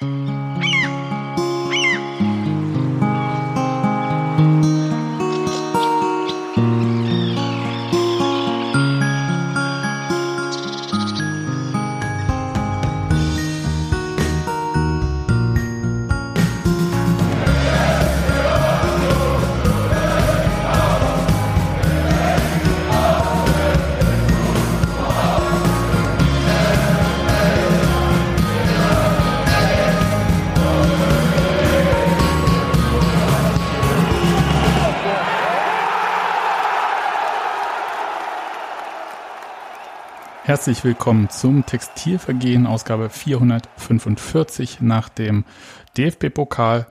Mm-hmm. Herzlich willkommen zum Textilvergehen, Ausgabe 445 nach dem DFB-Pokal,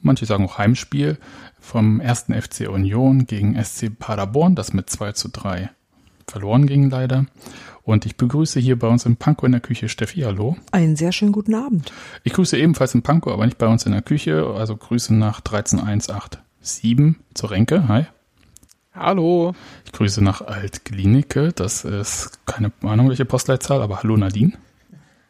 manche sagen auch Heimspiel, vom ersten FC Union gegen SC Paderborn, das mit 2 zu 3 verloren ging leider. Und ich begrüße hier bei uns im Panko in der Küche Steffi, hallo. Einen sehr schönen guten Abend. Ich grüße ebenfalls im Panko, aber nicht bei uns in der Küche, also Grüße nach 13187 zur Renke, hi. Hallo. Ich grüße nach Alt-Glinike. Das ist keine Ahnung, welche Postleitzahl, aber hallo Nadine.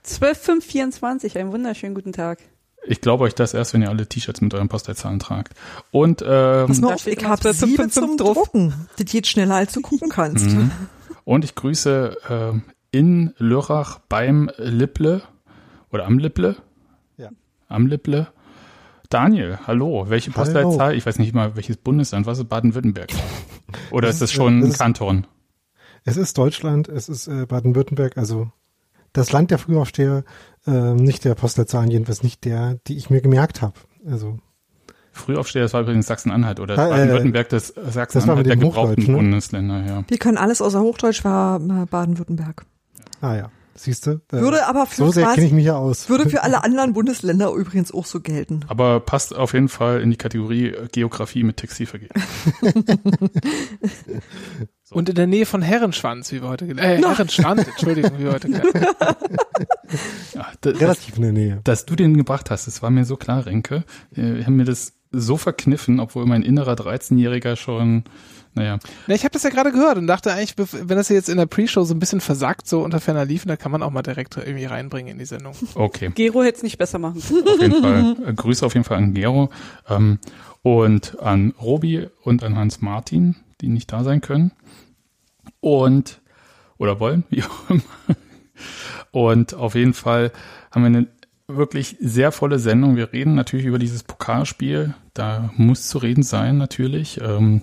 12524, einen wunderschönen guten Tag. Ich glaube euch das erst, wenn ihr alle T-Shirts mit euren Postleitzahlen tragt. Und ähm, Pass mal auf, ich habe sieben zum Drucken. Das geht schneller, als du gucken kannst. Mhm. Und ich grüße äh, in Lörrach beim Lipple oder am Lipple. Ja. Am Lipple. Daniel, hallo. Welche Hallo. Postleitzahl? Ich weiß nicht mal, welches Bundesland. Was ist Baden-Württemberg? Oder ist das schon ein ist- Kanton? Es ist Deutschland, es ist äh, Baden-Württemberg, also das Land der Frühaufsteher, äh, nicht der Postleitzahlen, jedenfalls nicht der, die ich mir gemerkt habe. Also Frühaufsteher, das war übrigens Sachsen-Anhalt oder Ah, äh, Baden-Württemberg, das Sachsen-Anhalt der gebrauchten ne? Bundesländer, ja. Wir können alles außer Hochdeutsch, war äh, Baden-Württemberg. ah ja, siehst du? Äh, Würde aber für so sehr quasi- kenne ich mich ja aus. Würde für alle anderen Bundesländer übrigens auch so gelten. Aber passt auf jeden Fall in die Kategorie äh, Geografie mit Textilvergehen. Und in der Nähe von Herrenschwanz, wie wir heute gelernt äh, Herrenschwand, Entschuldigung, wie wir heute gelernt Ja, da- das, Relativ in der Nähe. dass du den gebracht hast, das war mir so klar, Renke. Äh, Wir haben mir das so verkniffen, obwohl mein innerer 13-Jähriger schon, naja, Na, ich habe das ja gerade gehört und dachte eigentlich, wenn das jetzt in der Pre-Show so ein bisschen versagt, so unter ferner liefen, dann kann man auch mal direkt irgendwie reinbringen in die Sendung. okay. Gero hätte es nicht besser machen. Auf jeden Fall. Äh, Grüße auf jeden Fall an Gero ähm, und an Robi und an Hans Martin, die nicht da sein können. Und, oder wollen, wie auch immer. Und auf jeden Fall haben wir eine wirklich sehr volle Sendung. Wir reden natürlich über dieses Pokalspiel. Da muss zu reden sein, natürlich. Ähm,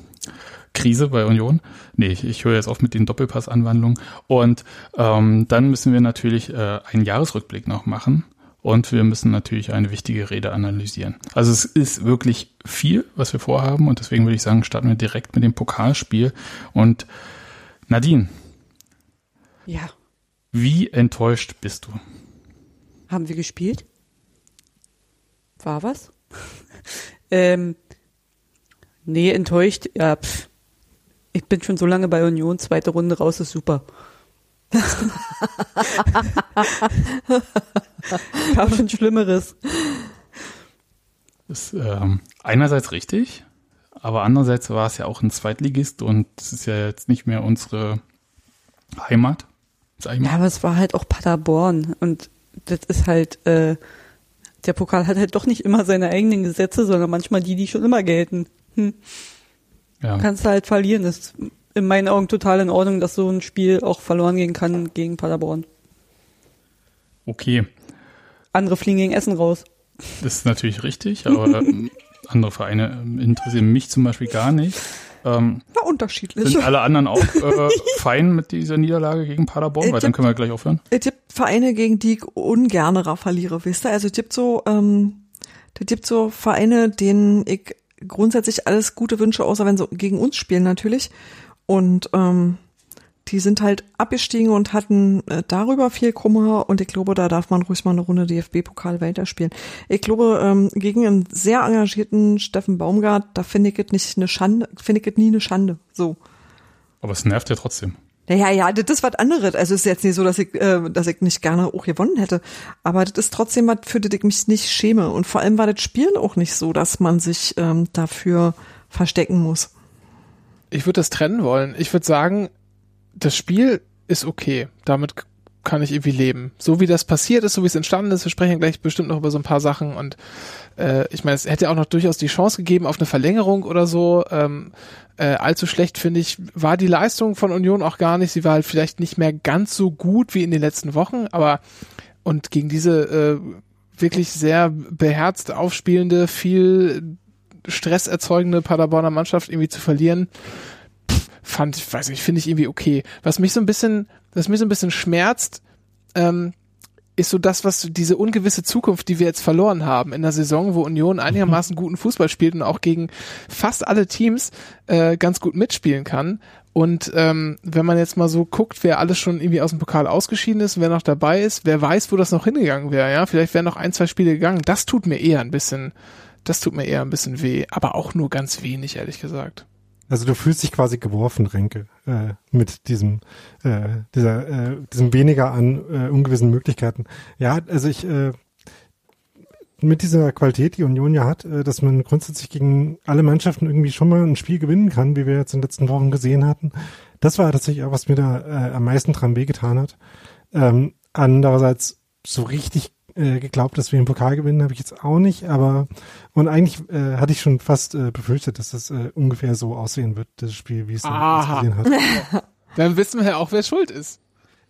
Krise bei Union. Nee, ich, ich höre jetzt auf mit den Doppelpass-Anwandlungen. Und ähm, dann müssen wir natürlich äh, einen Jahresrückblick noch machen. Und wir müssen natürlich eine wichtige Rede analysieren. Also es ist wirklich viel, was wir vorhaben. Und deswegen würde ich sagen, starten wir direkt mit dem Pokalspiel. Und Nadine, Ja. wie enttäuscht bist du? Haben wir gespielt? War was? ähm, nee, enttäuscht. Ja, pff. Ich bin schon so lange bei Union, zweite Runde raus ist super. Gab schon Schlimmeres. ist ähm, einerseits richtig, aber andererseits war es ja auch ein Zweitligist und es ist ja jetzt nicht mehr unsere Heimat. Sag ich mal. Ja, aber es war halt auch Paderborn und das ist halt, äh, der Pokal hat halt doch nicht immer seine eigenen Gesetze, sondern manchmal die, die schon immer gelten. Hm. Ja. kannst du halt verlieren. Das ist in meinen Augen total in Ordnung, dass so ein Spiel auch verloren gehen kann gegen Paderborn. Okay, Andere fliegen gegen Essen raus. das ist natürlich richtig, aber andere Vereine interessieren mich zum Beispiel gar nicht. Ähm, Na, unterschiedlich. sind alle anderen auch äh, fein mit dieser Niederlage gegen Paderborn? Äh, Weil dann können wir gleich aufhören. Es gibt Vereine, gegen die ich ungernerer verliere, wisst ihr? Also es gibt so, ähm, es gibt so Vereine, denen ich grundsätzlich alles Gute wünsche, außer wenn sie gegen uns spielen natürlich. Und ähm, die sind halt abgestiegen und hatten äh, darüber viel Kummer und ich glaube, da darf man ruhig mal eine Runde DFB-Pokal weiterspielen. Ich glaube, ähm, gegen einen sehr engagierten Steffen Baumgart, da finde ich es nicht eine Schande, finde ich es nie eine Schande. So. Aber es nervt ja trotzdem. Naja, ja, das ist was anderes. Also es ist jetzt nicht so, dass ich, äh, dass ich nicht gerne auch gewonnen hätte. Aber das ist trotzdem was, für das ich mich nicht schäme. Und vor allem war das Spielen auch nicht so, dass man sich ähm, dafür verstecken muss. Ich würde das trennen wollen. Ich würde sagen, das Spiel ist okay. Damit kann ich irgendwie leben. So wie das passiert ist, so wie es entstanden ist, wir sprechen gleich bestimmt noch über so ein paar Sachen und äh, ich meine, es hätte auch noch durchaus die Chance gegeben auf eine Verlängerung oder so. Ähm, äh, allzu schlecht, finde ich, war die Leistung von Union auch gar nicht. Sie war halt vielleicht nicht mehr ganz so gut wie in den letzten Wochen, aber und gegen diese äh, wirklich sehr beherzt aufspielende, viel Stress erzeugende Paderborner Mannschaft irgendwie zu verlieren, fand ich, weiß nicht, finde ich irgendwie okay. Was mich so ein bisschen, was mich so ein bisschen schmerzt, ähm, ist so das, was diese ungewisse Zukunft, die wir jetzt verloren haben in der Saison, wo Union einigermaßen guten Fußball spielt und auch gegen fast alle Teams äh, ganz gut mitspielen kann. Und ähm, wenn man jetzt mal so guckt, wer alles schon irgendwie aus dem Pokal ausgeschieden ist, wer noch dabei ist, wer weiß, wo das noch hingegangen wäre, ja, vielleicht wären noch ein, zwei Spiele gegangen. Das tut mir eher ein bisschen, das tut mir eher ein bisschen weh, aber auch nur ganz wenig, ehrlich gesagt. Also du fühlst dich quasi geworfen, Renke, äh, mit diesem, äh, dieser, äh, diesem weniger an äh, ungewissen Möglichkeiten. Ja, also ich, äh, mit dieser Qualität, die Union ja hat, äh, dass man grundsätzlich gegen alle Mannschaften irgendwie schon mal ein Spiel gewinnen kann, wie wir jetzt in den letzten Wochen gesehen hatten. Das war tatsächlich auch, was mir da äh, am meisten dran wehgetan hat. Ähm, andererseits so richtig äh, geglaubt, dass wir den Pokal gewinnen, habe ich jetzt auch nicht, aber und eigentlich äh, hatte ich schon fast äh, befürchtet, dass das äh, ungefähr so aussehen wird, das Spiel, wie es dann ausgesehen hat. Dann wissen wir ja auch, wer schuld ist.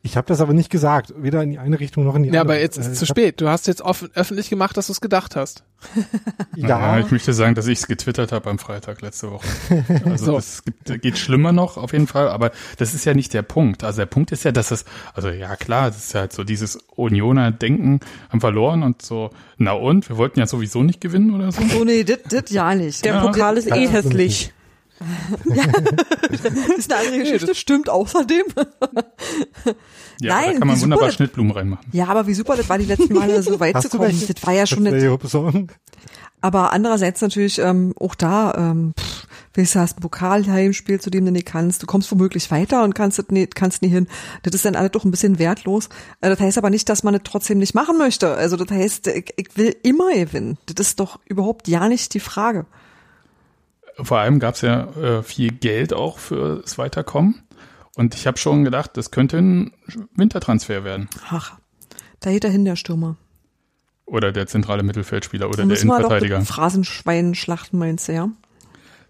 Ich habe das aber nicht gesagt, weder in die eine Richtung noch in die Ja, andere. aber jetzt ist Äh, es zu ich hab- spät. Du hast jetzt offen, öffentlich gemacht, dass du es gedacht hast. Ja, Ja, ich möchte sagen, dass ich es getwittert habe am Freitag letzte Woche. Also So. das gibt, geht schlimmer noch auf jeden Fall, aber das ist ja nicht der Punkt. Also der Punkt ist ja, dass es, also ja klar, das ist halt so dieses Unioner Denken haben verloren und so, na und, wir wollten ja sowieso nicht gewinnen oder so. So, nee, das, das ja nicht. Der Ja. Pokal ist eh Ja. hässlich. ist eine andere Geschichte, stimmt außerdem. Ja, Nein, da kann man wunderbar das- Schnittblumen reinmachen. Ja, aber wie super das war die letzten Male, so weit zu Hast du kommen. Das war ja schon das eine. Aber andererseits natürlich ähm, auch da, ähm, pff, willst du hast ein Pokalheimspiel, zu dem du nicht kannst, du kommst womöglich weiter und kannst das nicht, kannst nie hin. Das ist dann alles doch ein bisschen wertlos. Äh, Das heißt aber nicht, dass man es trotzdem nicht machen möchte. Also das heißt, ich, ich will immer gewinnen. Das ist doch überhaupt ja nicht die Frage. Vor allem gab es ja äh, viel Geld auch fürs Weiterkommen. Und ich habe schon gedacht, das könnte ein Wintertransfer werden. Ach, da geht dahin der Stürmer. Oder der zentrale Mittelfeldspieler oder der Innenverteidiger. Phrasenschwein schlachten, meinst du, ja?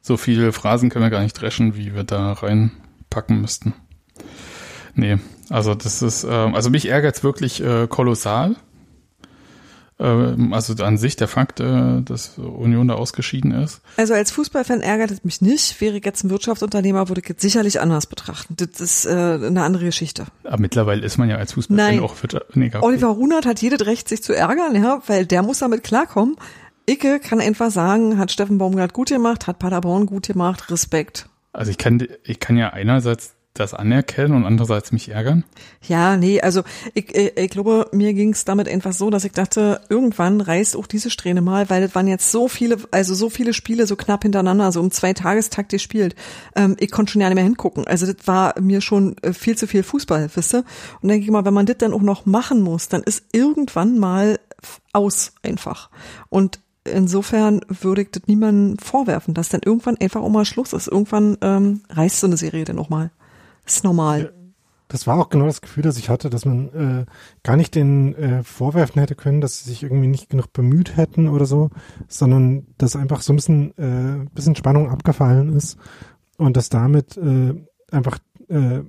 So viele Phrasen können wir gar nicht dreschen, wie wir da reinpacken müssten. Nee, also das ist, ähm, also mich ärgert's wirklich äh, kolossal. Ähm, also an sich der Fakt, äh, dass Union da ausgeschieden ist. Also als Fußballfan ärgert es mich nicht. Wäre jetzt ein Wirtschaftsunternehmer, würde ich es sicherlich anders betrachten. Das ist äh, eine andere Geschichte. Aber mittlerweile ist man ja als Fußballfan Nein. auch gar- Oliver Runert hat jedes Recht, sich zu ärgern, ja, weil der muss damit klarkommen. Icke kann einfach sagen, hat Steffen Baumgart gut gemacht, hat Paderborn gut gemacht, Respekt. Also ich kann, ich kann ja einerseits das anerkennen und andererseits mich ärgern. Ja, nee, also ich, ich, ich glaube, mir ging es damit einfach so, dass ich dachte, irgendwann reißt auch diese Strähne mal, weil es waren jetzt so viele, also so viele Spiele so knapp hintereinander, so um zwei Tagestakt gespielt. Ähm, ich konnte schon ja nicht mehr hingucken. Also das war mir schon äh, viel zu viel Fußball, wisst ihr? Und denke ich mal, wenn man das dann auch noch machen muss, dann ist irgendwann mal aus einfach. Und insofern würde ich das niemandem vorwerfen, dass dann irgendwann einfach auch mal Schluss ist. Irgendwann ähm, reißt so eine Serie dann auch mal. Ist normal. Das war auch genau das Gefühl, das ich hatte, dass man äh, gar nicht den äh, vorwerfen hätte können, dass sie sich irgendwie nicht genug bemüht hätten oder so, sondern dass einfach so ein bisschen, äh, bisschen Spannung abgefallen ist und dass damit äh, einfach, äh,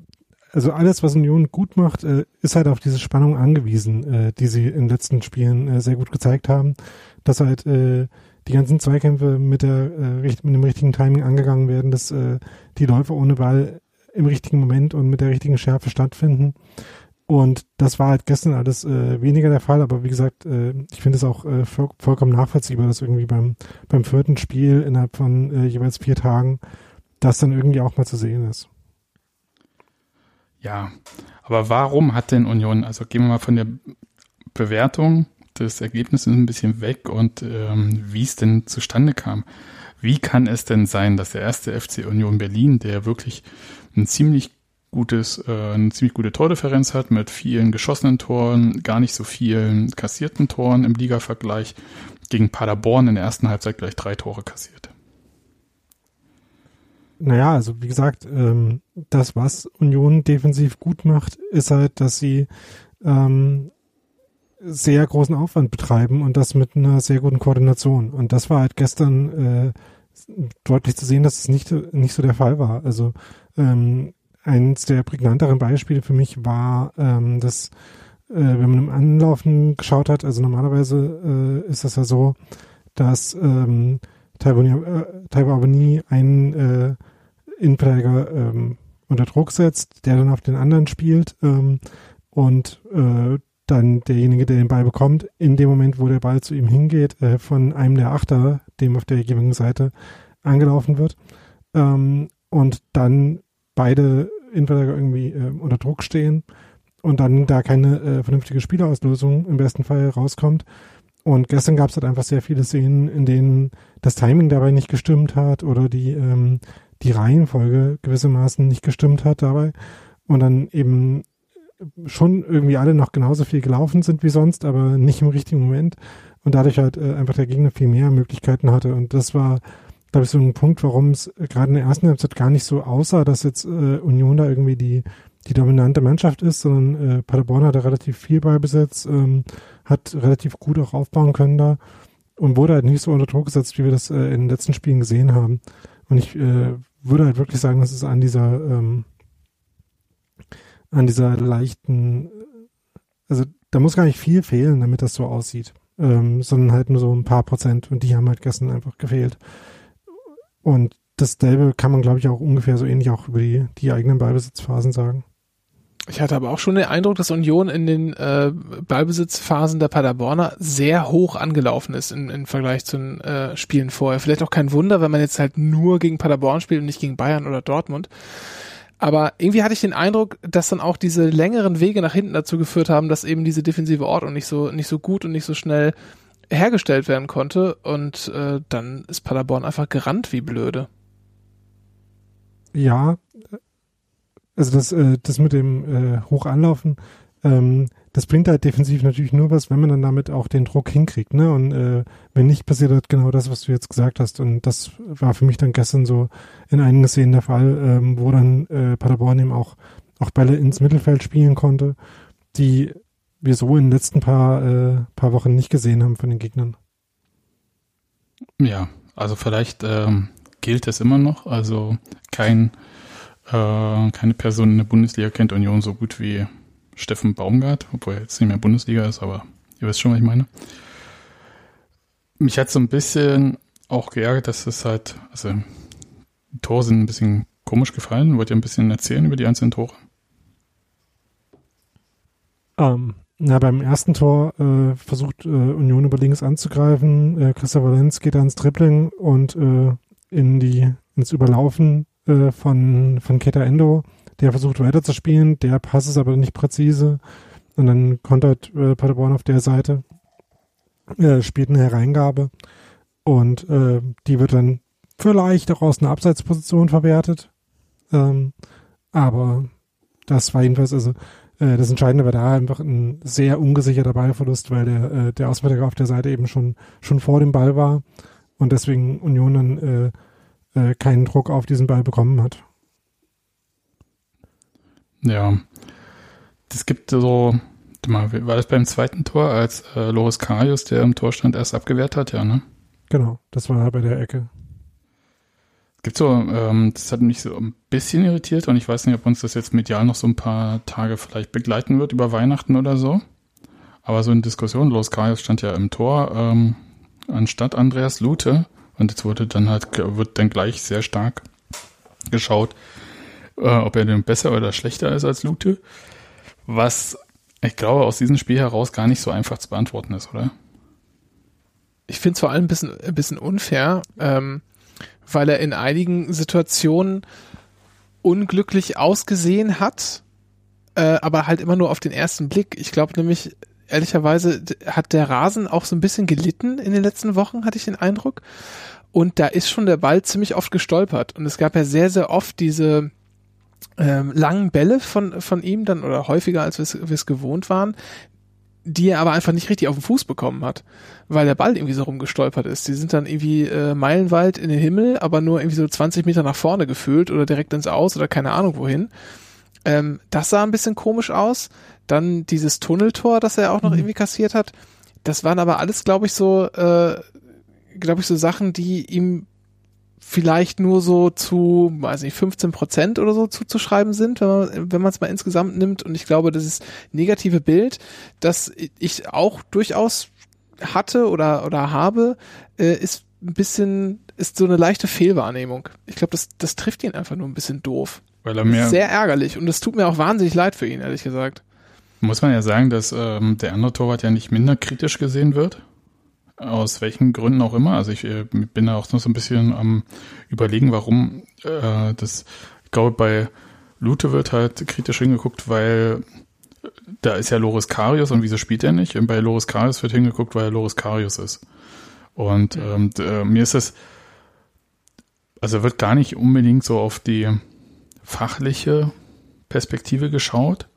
also alles, was Union gut macht, äh, ist halt auf diese Spannung angewiesen, äh, die sie in den letzten Spielen äh, sehr gut gezeigt haben, dass halt äh, die ganzen Zweikämpfe mit der äh, mit dem richtigen Timing angegangen werden, dass äh, die Läufe ohne Ball im richtigen Moment und mit der richtigen Schärfe stattfinden. Und das war halt gestern alles äh, weniger der Fall, aber wie gesagt, äh, ich finde es auch äh, voll, vollkommen nachvollziehbar, dass irgendwie beim, beim vierten Spiel innerhalb von äh, jeweils vier Tagen das dann irgendwie auch mal zu sehen ist. Ja, aber warum hat denn Union, also gehen wir mal von der Bewertung des Ergebnisses ein bisschen weg und ähm, wie es denn zustande kam. Wie kann es denn sein, dass der erste FC Union Berlin, der wirklich ein ziemlich gutes, äh, eine ziemlich gute Tordifferenz hat mit vielen geschossenen Toren, gar nicht so vielen kassierten Toren im Liga-Vergleich, gegen Paderborn in der ersten Halbzeit gleich drei Tore kassiert. Naja, also wie gesagt, ähm, das, was Union defensiv gut macht, ist halt, dass sie ähm, sehr großen Aufwand betreiben und das mit einer sehr guten Koordination. Und das war halt gestern äh, deutlich zu sehen, dass es nicht, nicht so der Fall war. Also ähm, eins der prägnanteren Beispiele für mich war, ähm, dass äh, wenn man im Anlaufen geschaut hat, also normalerweise äh, ist das ja so, dass ähm, Taiwan aber nie einen äh, Innenverteidiger ähm, unter Druck setzt, der dann auf den anderen spielt ähm, und äh, dann derjenige, der den Ball bekommt, in dem Moment, wo der Ball zu ihm hingeht, äh, von einem der Achter, dem auf der jeweiligen Seite angelaufen wird. Ähm, und dann beide Innenverteidiger irgendwie äh, unter Druck stehen und dann da keine äh, vernünftige Spielauslösung im besten Fall rauskommt. Und gestern gab es halt einfach sehr viele Szenen, in denen das Timing dabei nicht gestimmt hat oder die, ähm, die Reihenfolge gewissermaßen nicht gestimmt hat dabei. Und dann eben schon irgendwie alle noch genauso viel gelaufen sind wie sonst, aber nicht im richtigen Moment. Und dadurch halt äh, einfach der Gegner viel mehr Möglichkeiten hatte. Und das war, glaube ich, so ein Punkt, warum es gerade in der ersten Halbzeit gar nicht so aussah, dass jetzt äh, Union da irgendwie die, die dominante Mannschaft ist, sondern äh, Paderborn hatte relativ viel Ballbesitz, ähm, hat relativ gut auch aufbauen können da und wurde halt nicht so unter Druck gesetzt, wie wir das äh, in den letzten Spielen gesehen haben. Und ich äh, würde halt wirklich sagen, dass es an dieser ähm, an dieser leichten, also da muss gar nicht viel fehlen, damit das so aussieht, ähm, sondern halt nur so ein paar Prozent und die haben halt gestern einfach gefehlt. Und dasselbe kann man, glaube ich, auch ungefähr so ähnlich auch über die, die eigenen Ballbesitzphasen sagen. Ich hatte aber auch schon den Eindruck, dass Union in den äh, Ballbesitzphasen der Paderborner sehr hoch angelaufen ist im, im Vergleich zu den äh, Spielen vorher. Vielleicht auch kein Wunder, wenn man jetzt halt nur gegen Paderborn spielt und nicht gegen Bayern oder Dortmund. Aber irgendwie hatte ich den Eindruck, dass dann auch diese längeren Wege nach hinten dazu geführt haben, dass eben diese defensive Ordnung nicht so nicht so gut und nicht so schnell hergestellt werden konnte. Und äh, dann ist Paderborn einfach gerannt wie blöde. Ja, also das, äh, das mit dem äh, Hochanlaufen, ähm, das bringt halt defensiv natürlich nur was, wenn man dann damit auch den Druck hinkriegt, ne? Und äh, wenn nicht, passiert halt genau das, was du jetzt gesagt hast. Und das war für mich dann gestern so in einigen Szenen der Fall, ähm, wo dann äh, Paderborn eben auch, auch Bälle ins Mittelfeld spielen konnte, die wir so in den letzten paar, äh, paar Wochen nicht gesehen haben von den Gegnern. Ja, also vielleicht ähm, gilt es immer noch. Also kein äh, keine Person in der Bundesliga kennt Union so gut wie Steffen Baumgart, obwohl er jetzt nicht mehr Bundesliga ist, aber ihr wisst schon, was ich meine. Mich hat so ein bisschen auch geärgert, dass es halt, also die Tore sind ein bisschen komisch gefallen. Wollt ihr ein bisschen erzählen über die einzelnen Tore? Ähm, na, beim ersten Tor äh, versucht äh, Union über links anzugreifen. Äh, Christoph Valenz geht ans Dribbling und äh, in die ins Überlaufen äh, von, von Keta Endo. Der versucht weiterzuspielen, der Pass ist aber nicht präzise. Und dann kontert äh, Paderborn auf der Seite, äh, spielt eine Hereingabe und äh, die wird dann vielleicht auch aus einer Abseitsposition verwertet. Ähm, aber das war jedenfalls, also äh, das Entscheidende war da einfach ein sehr ungesicherter Ballverlust, weil der, äh, der Auswärtiger auf der Seite eben schon, schon vor dem Ball war und deswegen Union dann äh, äh, keinen Druck auf diesen Ball bekommen hat. Ja, das gibt so, war das beim zweiten Tor, als äh, Loris Karius, der im Torstand erst abgewehrt hat, ja, ne? Genau, das war bei der Ecke. Gibt so, ähm, das hat mich so ein bisschen irritiert und ich weiß nicht, ob uns das jetzt medial noch so ein paar Tage vielleicht begleiten wird über Weihnachten oder so. Aber so in Diskussion, Loris Karius stand ja im Tor ähm, anstatt Andreas Lute und jetzt wurde dann halt, wird dann gleich sehr stark geschaut, äh, ob er denn besser oder schlechter ist als Lute. Was ich glaube, aus diesem Spiel heraus gar nicht so einfach zu beantworten ist, oder? Ich finde es vor allem ein bisschen, ein bisschen unfair, ähm, weil er in einigen Situationen unglücklich ausgesehen hat, äh, aber halt immer nur auf den ersten Blick. Ich glaube nämlich, ehrlicherweise hat der Rasen auch so ein bisschen gelitten in den letzten Wochen, hatte ich den Eindruck. Und da ist schon der Ball ziemlich oft gestolpert. Und es gab ja sehr, sehr oft diese ähm, langen Bälle von, von ihm dann, oder häufiger als wir es gewohnt waren, die er aber einfach nicht richtig auf den Fuß bekommen hat, weil der Ball irgendwie so rumgestolpert ist. Die sind dann irgendwie äh, meilenweit in den Himmel, aber nur irgendwie so 20 Meter nach vorne gefühlt oder direkt ins Aus oder keine Ahnung wohin. Ähm, das sah ein bisschen komisch aus. Dann dieses Tunneltor, das er auch noch Mhm. irgendwie kassiert hat. Das waren aber alles, glaube ich, so, äh, glaube ich, so Sachen, die ihm vielleicht nur so zu, weiß nicht, 15 Prozent oder so zuzuschreiben sind, wenn man wenn man es mal insgesamt nimmt. Und ich glaube, das negative Bild, das ich auch durchaus hatte oder oder habe, äh, ist ein bisschen, ist so eine leichte Fehlwahrnehmung. Ich glaube, das, das trifft ihn einfach nur ein bisschen doof. Weil er mehr, Sehr ärgerlich und es tut mir auch wahnsinnig leid für ihn, ehrlich gesagt. muss man ja sagen, dass ähm, der andere Torwart ja nicht minder kritisch gesehen wird. Aus welchen Gründen auch immer. Also ich äh, bin da auch noch so ein bisschen am überlegen, warum äh, das, ich glaube, bei Lute wird halt kritisch hingeguckt, weil da ist ja Loris Karius und wieso spielt er nicht? Und bei Loris Karius wird hingeguckt, weil er Loris Karius ist. Und ähm, d- äh, mir ist es, also wird gar nicht unbedingt so auf die fachliche Perspektive geschaut,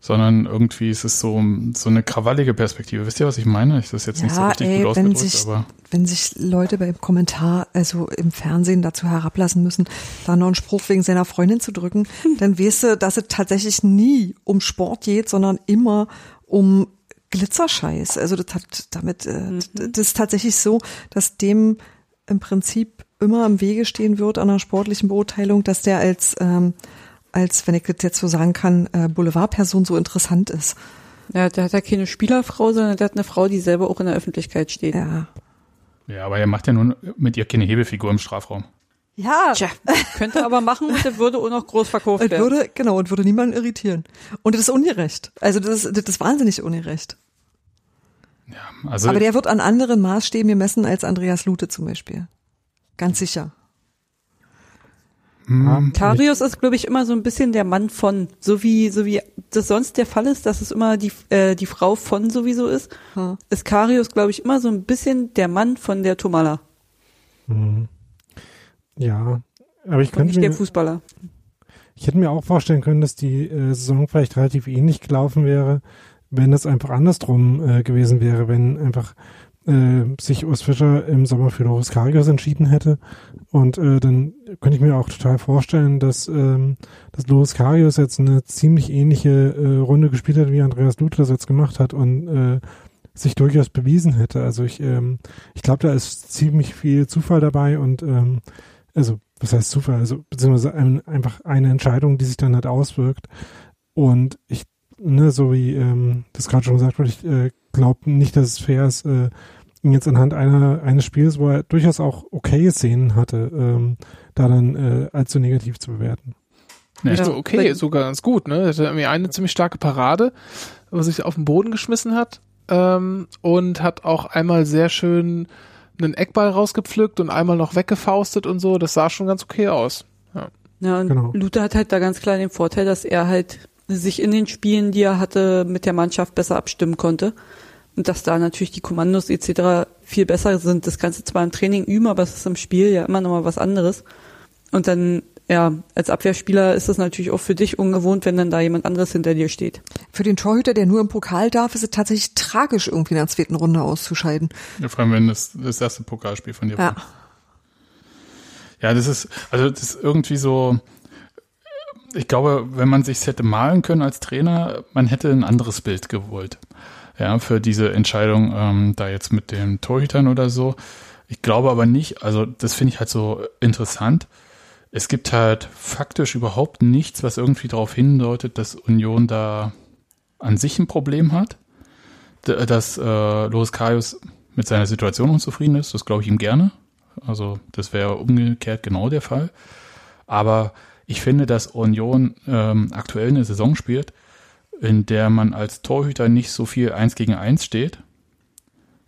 sondern irgendwie ist es so, so eine krawallige Perspektive. Wisst ihr, was ich meine? Ich das jetzt nicht so Ja, richtig ey, gut wenn ausgedrückt, sich, aber wenn sich Leute beim Kommentar, also im Fernsehen dazu herablassen müssen, da noch einen Spruch wegen seiner Freundin zu drücken, dann weißt du, dass es tatsächlich nie um Sport geht, sondern immer um Glitzerscheiß. Also das hat damit, äh, das ist tatsächlich so, dass dem im Prinzip immer im Wege stehen wird an einer sportlichen Beurteilung, dass der als, ähm, als, wenn ich das jetzt so sagen kann, äh, Boulevardperson so interessant ist. Ja, der hat ja keine Spielerfrau, sondern der hat eine Frau, die selber auch in der Öffentlichkeit steht. Ja. ja, aber er macht ja nun mit ihr keine Hebefigur im Strafraum. Ja, Tja, könnte aber machen und der würde auch noch groß verkauft Es werden. würde, genau, und würde niemanden irritieren. Und das ist ungerecht. Also das ist, das ist wahnsinnig ungerecht. Ja, also Aber der wird an anderen Maßstäben gemessen als Andreas Lute zum Beispiel. Ganz sicher. Hm, Karius ist, glaube ich, immer so ein bisschen der Mann von, so wie, so wie das sonst der Fall ist, dass es immer die, äh, die Frau von sowieso ist, Hm. ist Karius, glaube ich, immer so ein bisschen der Mann von der Tomala Mhm. Ja, aber ich und könnte nicht der mir, Fußballer. ich hätte mir auch vorstellen können, dass die äh, Saison vielleicht relativ ähnlich gelaufen wäre, wenn das einfach andersrum äh, gewesen wäre, wenn einfach äh, sich Urs Fischer im Sommer für Loris Karius entschieden hätte. Und äh, dann könnte ich mir auch total vorstellen, dass, ähm, dass Loris Karius jetzt eine ziemlich ähnliche äh, Runde gespielt hat, wie Andreas Lute das jetzt gemacht hat und äh, sich durchaus bewiesen hätte. Also ich, ähm, ich glaube, da ist ziemlich viel Zufall dabei und ähm, also was heißt Zufall, also beziehungsweise ein, einfach eine Entscheidung, die sich dann halt auswirkt. Und ich, ne, so wie ähm, das gerade schon gesagt wurde, ich äh, glaube nicht, dass es fair ist, äh, jetzt anhand einer eines Spiels, wo er durchaus auch okay Szenen hatte, ähm, da dann äh, allzu negativ zu bewerten. Ja. Nicht Ja. so okay, sogar ganz gut, ne? Er hatte irgendwie eine ziemlich starke Parade, wo er sich auf den Boden geschmissen hat ähm, und hat auch einmal sehr schön einen Eckball rausgepflückt und einmal noch weggefaustet und so. Das sah schon ganz okay aus. Ja, und Genau. Luther hat halt da ganz klar den Vorteil, dass er halt sich in den Spielen, die er hatte, mit der Mannschaft besser abstimmen konnte. Und dass da natürlich die Kommandos etc. viel besser sind. Das kannst du zwar im Training üben, aber es ist im Spiel ja immer noch mal was anderes. Und dann, ja, als Abwehrspieler ist es natürlich auch für dich ungewohnt, wenn dann da jemand anderes hinter dir steht. Für den Torhüter, der nur im Pokal darf, ist es tatsächlich tragisch, irgendwie in der zweiten Runde auszuscheiden. Ja, vor allem, wenn das das erste Pokalspiel von dir Ja. war. Ja, das ist, also das ist irgendwie so, ich glaube, wenn man sich hätte malen können als Trainer, man hätte ein anderes Bild gewollt. Ja, für diese Entscheidung, ähm, da jetzt mit den Torhütern oder so. Ich glaube aber nicht, also das finde ich halt so interessant. Es gibt halt faktisch überhaupt nichts, was irgendwie darauf hindeutet, dass Union da an sich ein Problem hat. Dass äh, Loris Karius mit seiner Situation unzufrieden ist, das glaube ich ihm gerne. Also das wäre umgekehrt genau der Fall. Aber ich finde, dass Union ähm, aktuell eine Saison spielt, in der man als Torhüter nicht so viel eins gegen eins steht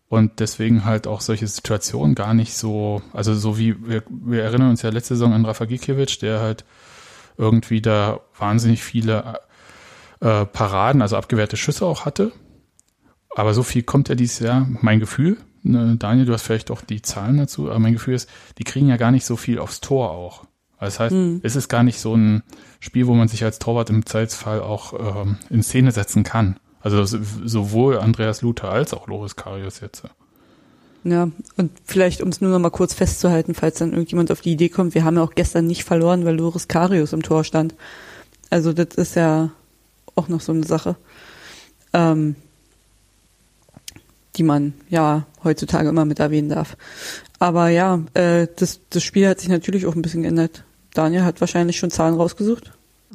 und deswegen halt auch solche Situationen gar nicht so, also so wie wir, wir erinnern uns ja letzte Saison an Rafa Gikiewicz, der halt irgendwie da wahnsinnig viele äh, Paraden, also abgewehrte Schüsse auch hatte. Aber so viel kommt ja dieses Jahr, mein Gefühl, ne, Daniel, du hast vielleicht auch die Zahlen dazu, aber mein Gefühl ist, die kriegen ja gar nicht so viel aufs Tor auch. Also Das heißt, Hm. es ist gar nicht so ein Spiel, wo man sich als Torwart im Zweifelsfall auch ähm, in Szene setzen kann. Also so- sowohl Andreas Luther als auch Loris Karius jetzt. Ja, und vielleicht, um es nur noch mal kurz festzuhalten, falls dann irgendjemand auf die Idee kommt, wir haben ja auch gestern nicht verloren, weil Loris Karius im Tor stand. Also das ist ja auch noch so eine Sache. ähm, die man ja heutzutage immer mit erwähnen darf. Aber ja, äh, das, das Spiel hat sich natürlich auch ein bisschen geändert. Daniel hat wahrscheinlich schon Zahlen rausgesucht.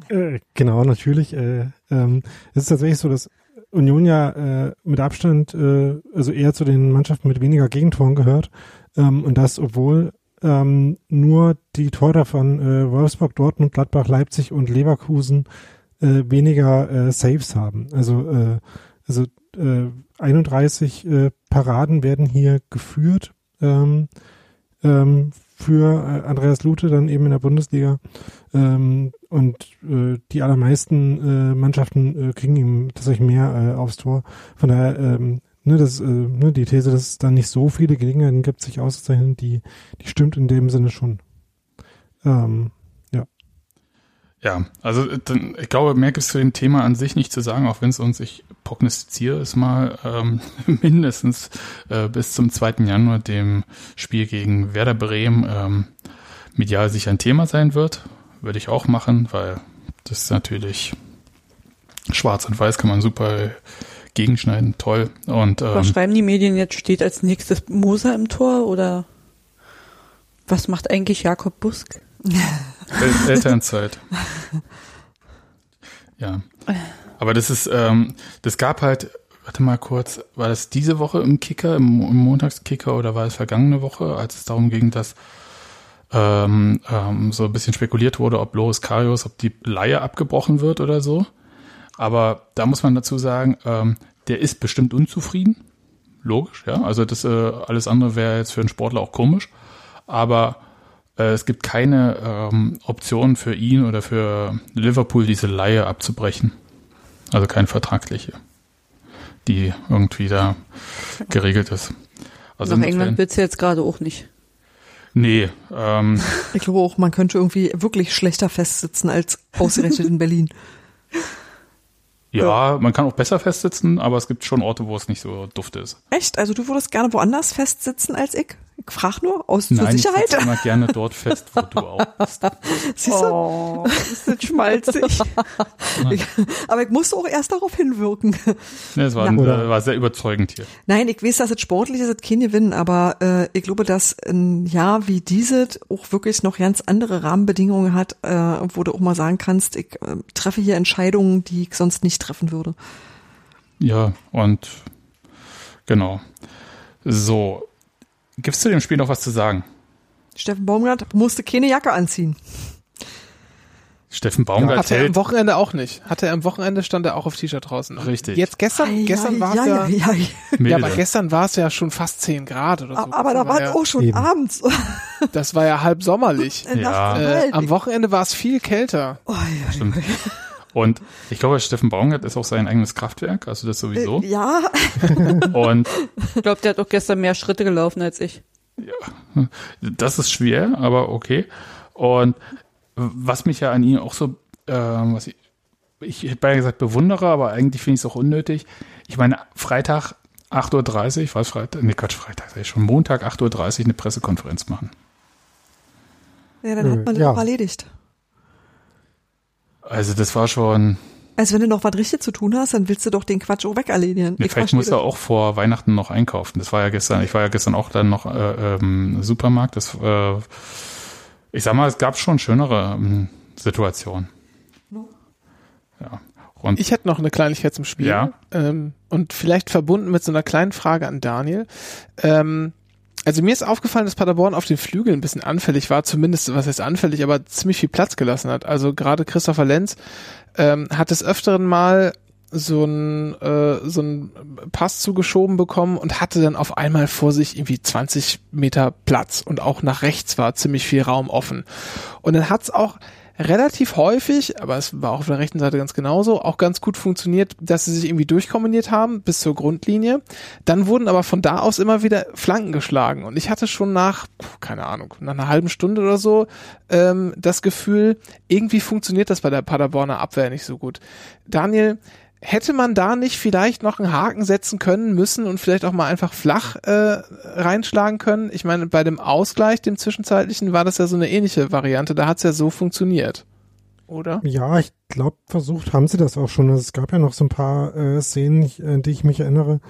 Äh, genau, natürlich. Äh, ähm, es ist tatsächlich so, dass Union ja äh, mit Abstand, äh, also eher zu den Mannschaften mit weniger Gegentoren gehört. Ähm, und das, obwohl ähm, nur die Tore von äh, Wolfsburg, Dortmund, Gladbach, Leipzig und Leverkusen äh, weniger Saves haben. Also, also äh, 31 äh, Paraden werden hier geführt ähm, ähm, für äh, Andreas Lute dann eben in der Bundesliga. Ähm, und äh, die allermeisten äh, Mannschaften äh, kriegen ihm tatsächlich mehr äh, aufs Tor. Von daher, ähm, ne, das, äh, ne, die These, dass es dann nicht so viele Gelegenheiten gibt, sich auszuzeichnen, die, die stimmt in dem Sinne schon. Ähm, Ja, also dann, ich glaube, mehr gibt es zu dem Thema an sich nicht zu sagen, auch wenn es uns, ich prognostiziere es mal, ähm, mindestens äh, bis zum 2. Januar, dem Spiel gegen Werder Bremen, ähm, medial sicher ein Thema sein wird. Würde ich auch machen, weil das ist natürlich schwarz und weiß kann man super gegenschneiden, toll. Und ähm, Was schreiben die Medien jetzt? Steht als nächstes Moser im Tor oder was macht eigentlich Jakob Busk? El Elternzeit. Ja. Aber das ist, ähm, das gab halt, warte mal kurz, war das diese Woche im Kicker, im, im Montagskicker oder war es vergangene Woche, als es darum ging, dass ähm, ähm, so ein bisschen spekuliert wurde, ob Loris Karius, ob die Leihe abgebrochen wird oder so. Aber da muss man dazu sagen, ähm, der ist bestimmt unzufrieden. Logisch, ja. Also das äh, alles andere wäre jetzt für einen Sportler auch komisch. Aber es gibt keine ähm, Option für ihn oder für Liverpool, diese Leihe abzubrechen. Also keine vertragliche, die irgendwie da geregelt ist. Also Nach England willst du jetzt gerade auch nicht. Nee, ähm, Ich glaube auch, man könnte irgendwie wirklich schlechter festsitzen als ausgerechnet in Berlin. ja, man kann auch besser festsitzen, aber es gibt schon Orte, wo es nicht so duft ist. Echt? Also du würdest gerne woanders festsitzen als ich? Ich frage nur, aus zur Nein, ich Sicherheit. sitze immer gerne dort fest, wo du auch bist. Siehst du? Oh, ist das schmalzig. Aber ich musste auch erst darauf hinwirken. Nee, es war, Na. äh, war sehr überzeugend hier. Nein, ich weiß, dass es sportlich ist, es kein Gewinn, aber äh, ich glaube, dass ein Jahr wie dieses auch wirklich noch ganz andere Rahmenbedingungen hat, äh, wo du auch mal sagen kannst, ich äh, treffe hier Entscheidungen, die ich sonst nicht treffen würde. Ja, und genau. So, gibt's zu dem Spiel noch was zu sagen? Steffen Baumgart musste keine Jacke anziehen. Steffen Baumgart Hatte er am Wochenende auch nicht. Hatte er am Wochenende stand er auch auf T-Shirt draußen. Richtig. Jetzt gestern, gestern war es ja, ja, ja, ja, ja. ja, aber gestern war es ja schon fast 10 Grad oder so. Aber da war ja, auch schon Eben. abends. das war ja halb sommerlich. Ja. Äh, am Wochenende war es viel kälter. oh, ja, Stimmt. Und ich glaube, Steffen Baumgart ist auch sein eigenes Kraftwerk, also das sowieso. äh, ja, Und Ich glaube, der hat auch gestern mehr Schritte gelaufen als ich. das ist schwer, aber okay. Und was mich ja an ihm auch so, ähm, was ich, ich hätte beinahe gesagt bewundere, aber eigentlich finde ich es auch unnötig. Ich meine, Freitag 8.30 Uhr, was Freitag? Nee, Quatsch, Freitag, sag ich schon Montag 8.30 Uhr eine Pressekonferenz machen. ja, dann hat man das Ja. auch erledigt. Also das war schon, Also wenn du noch was richtig zu tun hast, dann willst du doch den Quatsch auch wegerledigen. nee, Ich vielleicht verstehe muss er das. auch vor Weihnachten noch einkaufen. Das war ja gestern, ich war ja gestern auch dann noch äh, ähm, Supermarkt. Das, äh, ich sag mal, es gab schon schönere ähm, Situationen. Ja. Und Ich hätte noch eine Kleinigkeit zum Spiel. Ja. Ähm, und vielleicht verbunden mit so einer kleinen Frage an Daniel. Ähm, also mir ist aufgefallen, dass Paderborn auf den Flügeln ein bisschen anfällig war, zumindest, was heißt anfällig, aber ziemlich viel Platz gelassen hat. Also gerade Christopher Lenz ähm, hat des Öfteren mal so ein äh, so ein Pass zugeschoben bekommen und hatte dann auf einmal vor sich irgendwie 20 Meter Platz und auch nach rechts war ziemlich viel Raum offen. Und dann hat's auch relativ häufig, aber es war auch auf der rechten Seite ganz genauso, auch ganz gut funktioniert, dass sie sich irgendwie durchkombiniert haben bis zur Grundlinie. Dann wurden aber von da aus immer wieder Flanken geschlagen. Und ich hatte schon nach, keine Ahnung, nach einer halben Stunde oder so ähm, das Gefühl, irgendwie funktioniert das bei der Paderborner Abwehr nicht so gut. Daniel, hätte man da nicht vielleicht noch einen Haken setzen können müssen und vielleicht auch mal einfach flach äh, reinschlagen können? Ich meine, bei dem Ausgleich, dem zwischenzeitlichen, war das ja so eine ähnliche Variante. Da hat's ja so funktioniert. oder? Ja, ich glaube, versucht haben sie das auch schon. Also es gab ja noch so ein paar äh, Szenen, ich, an die ich mich erinnere.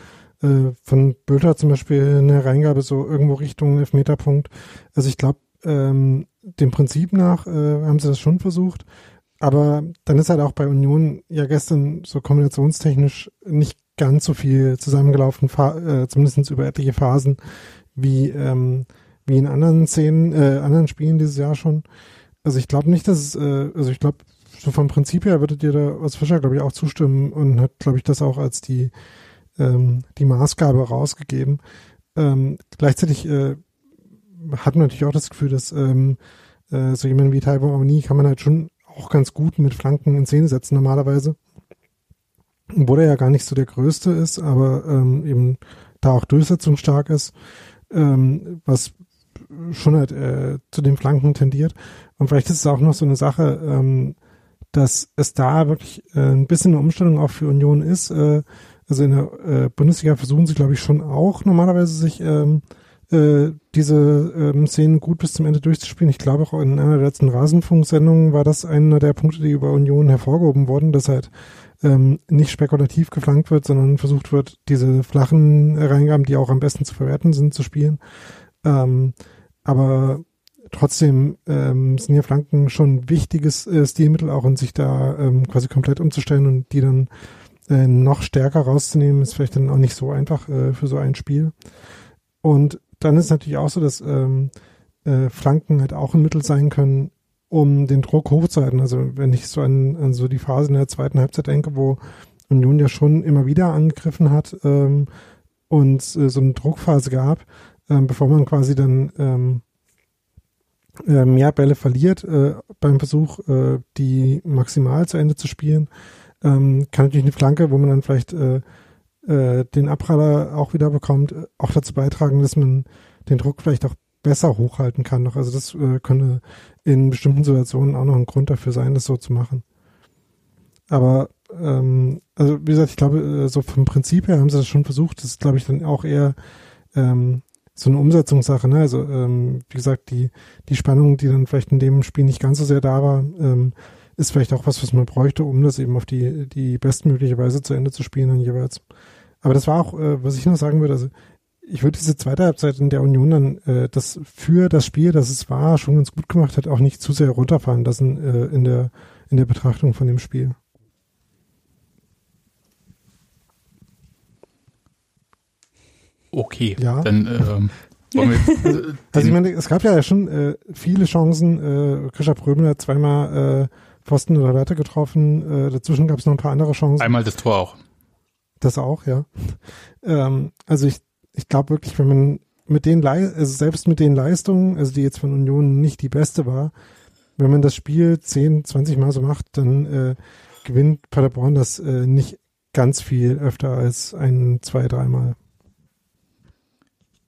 Äh, von Bülter zum Beispiel eine Reingabe so irgendwo Richtung Elfmeterpunkt. Also ich glaube, ähm, dem Prinzip nach äh, haben sie das schon versucht. Aber dann ist halt auch bei Union ja gestern so kombinationstechnisch nicht ganz so viel zusammengelaufen, äh, zumindest über etliche Phasen, wie, ähm, wie in anderen Szenen, äh, anderen Spielen dieses Jahr schon. Also ich glaube nicht, dass äh, also ich glaube, so vom Prinzip her würdet ihr da als Fischer, glaube ich, auch zustimmen und hat, glaube ich, das auch als die, ähm, die Maßgabe rausgegeben. Ähm, gleichzeitig äh, hat man natürlich auch das Gefühl, dass ähm, äh, so jemand wie Taiwo Amani kann man halt schon auch ganz gut mit Flanken in Szene setzen normalerweise. Obwohl er ja gar nicht so der Größte ist, aber ähm, eben da auch durchsetzungsstark ist, ähm, was schon halt äh, zu den Flanken tendiert. Und vielleicht ist es auch noch so eine Sache, ähm, dass es da wirklich äh, ein bisschen eine Umstellung auch für Union ist. Äh, also in der äh, Bundesliga versuchen sie, glaube ich, schon auch normalerweise sich ähm, äh, diese ähm, Szenen gut bis zum Ende durchzuspielen. Ich glaube auch in einer der letzten Rasenfunksendungen war das einer der Punkte, die über Union hervorgehoben wurden, dass halt ähm, nicht spekulativ geflankt wird, sondern versucht wird, diese flachen Reingaben, die auch am besten zu verwerten sind, zu spielen. Ähm, aber trotzdem ähm, sind ja Flanken schon ein wichtiges äh, Stilmittel auch und sich da ähm, quasi komplett umzustellen und die dann äh, noch stärker rauszunehmen, ist vielleicht dann auch nicht so einfach äh, für so ein Spiel. Und dann ist natürlich auch so, dass ähm, äh, Flanken halt auch ein Mittel sein können, um den Druck hochzuhalten. Also wenn ich so an, an so die Phase in der zweiten Halbzeit denke, wo Union ja schon immer wieder angegriffen hat ähm, und äh, so eine Druckphase gab, ähm, bevor man quasi dann ähm, äh, mehr Bälle verliert äh, beim Versuch, äh, die maximal zu Ende zu spielen, ähm, kann natürlich eine Flanke, wo man dann vielleicht äh, den Abpraller auch wieder bekommt, äh, auch dazu beitragen, dass man den Druck vielleicht auch besser hochhalten kann noch. Also das äh, könnte in bestimmten Situationen auch noch ein Grund dafür sein, das so zu machen. Aber ähm, also wie gesagt, ich glaube, äh, so vom Prinzip her haben sie das schon versucht. Das ist, glaube ich, dann auch eher ähm, so eine Umsetzungssache. Ne? Also ähm, wie gesagt, die die Spannung, die dann vielleicht in dem Spiel nicht ganz so sehr da war, ähm, ist vielleicht auch was, was man bräuchte, um das eben auf die die bestmögliche Weise zu Ende zu spielen dann jeweils. Aber das war auch, äh, was ich noch sagen würde, also ich würde diese zweite Halbzeit in der Union dann äh, das für das Spiel, das es war, schon ganz gut gemacht hat, auch nicht zu sehr runterfahren lassen äh, in der in der Betrachtung von dem Spiel. Okay, Ja. dann ähm, wollen wir, also, Also ich meine, es gab ja schon äh, viele Chancen. Äh, Krischer Prömel hat zweimal äh, Pfosten oder Latte getroffen. Äh, dazwischen gab es noch ein paar andere Chancen. einmal das Tor auch. Das auch, ja. Ähm, also ich, ich glaube wirklich, wenn man mit den Lei also selbst mit den Leistungen, also die jetzt von Union nicht die beste war, wenn man das Spiel 10, 20 Mal so macht, dann äh, gewinnt Paderborn das äh, nicht ganz viel öfter als ein, zwei, dreimal.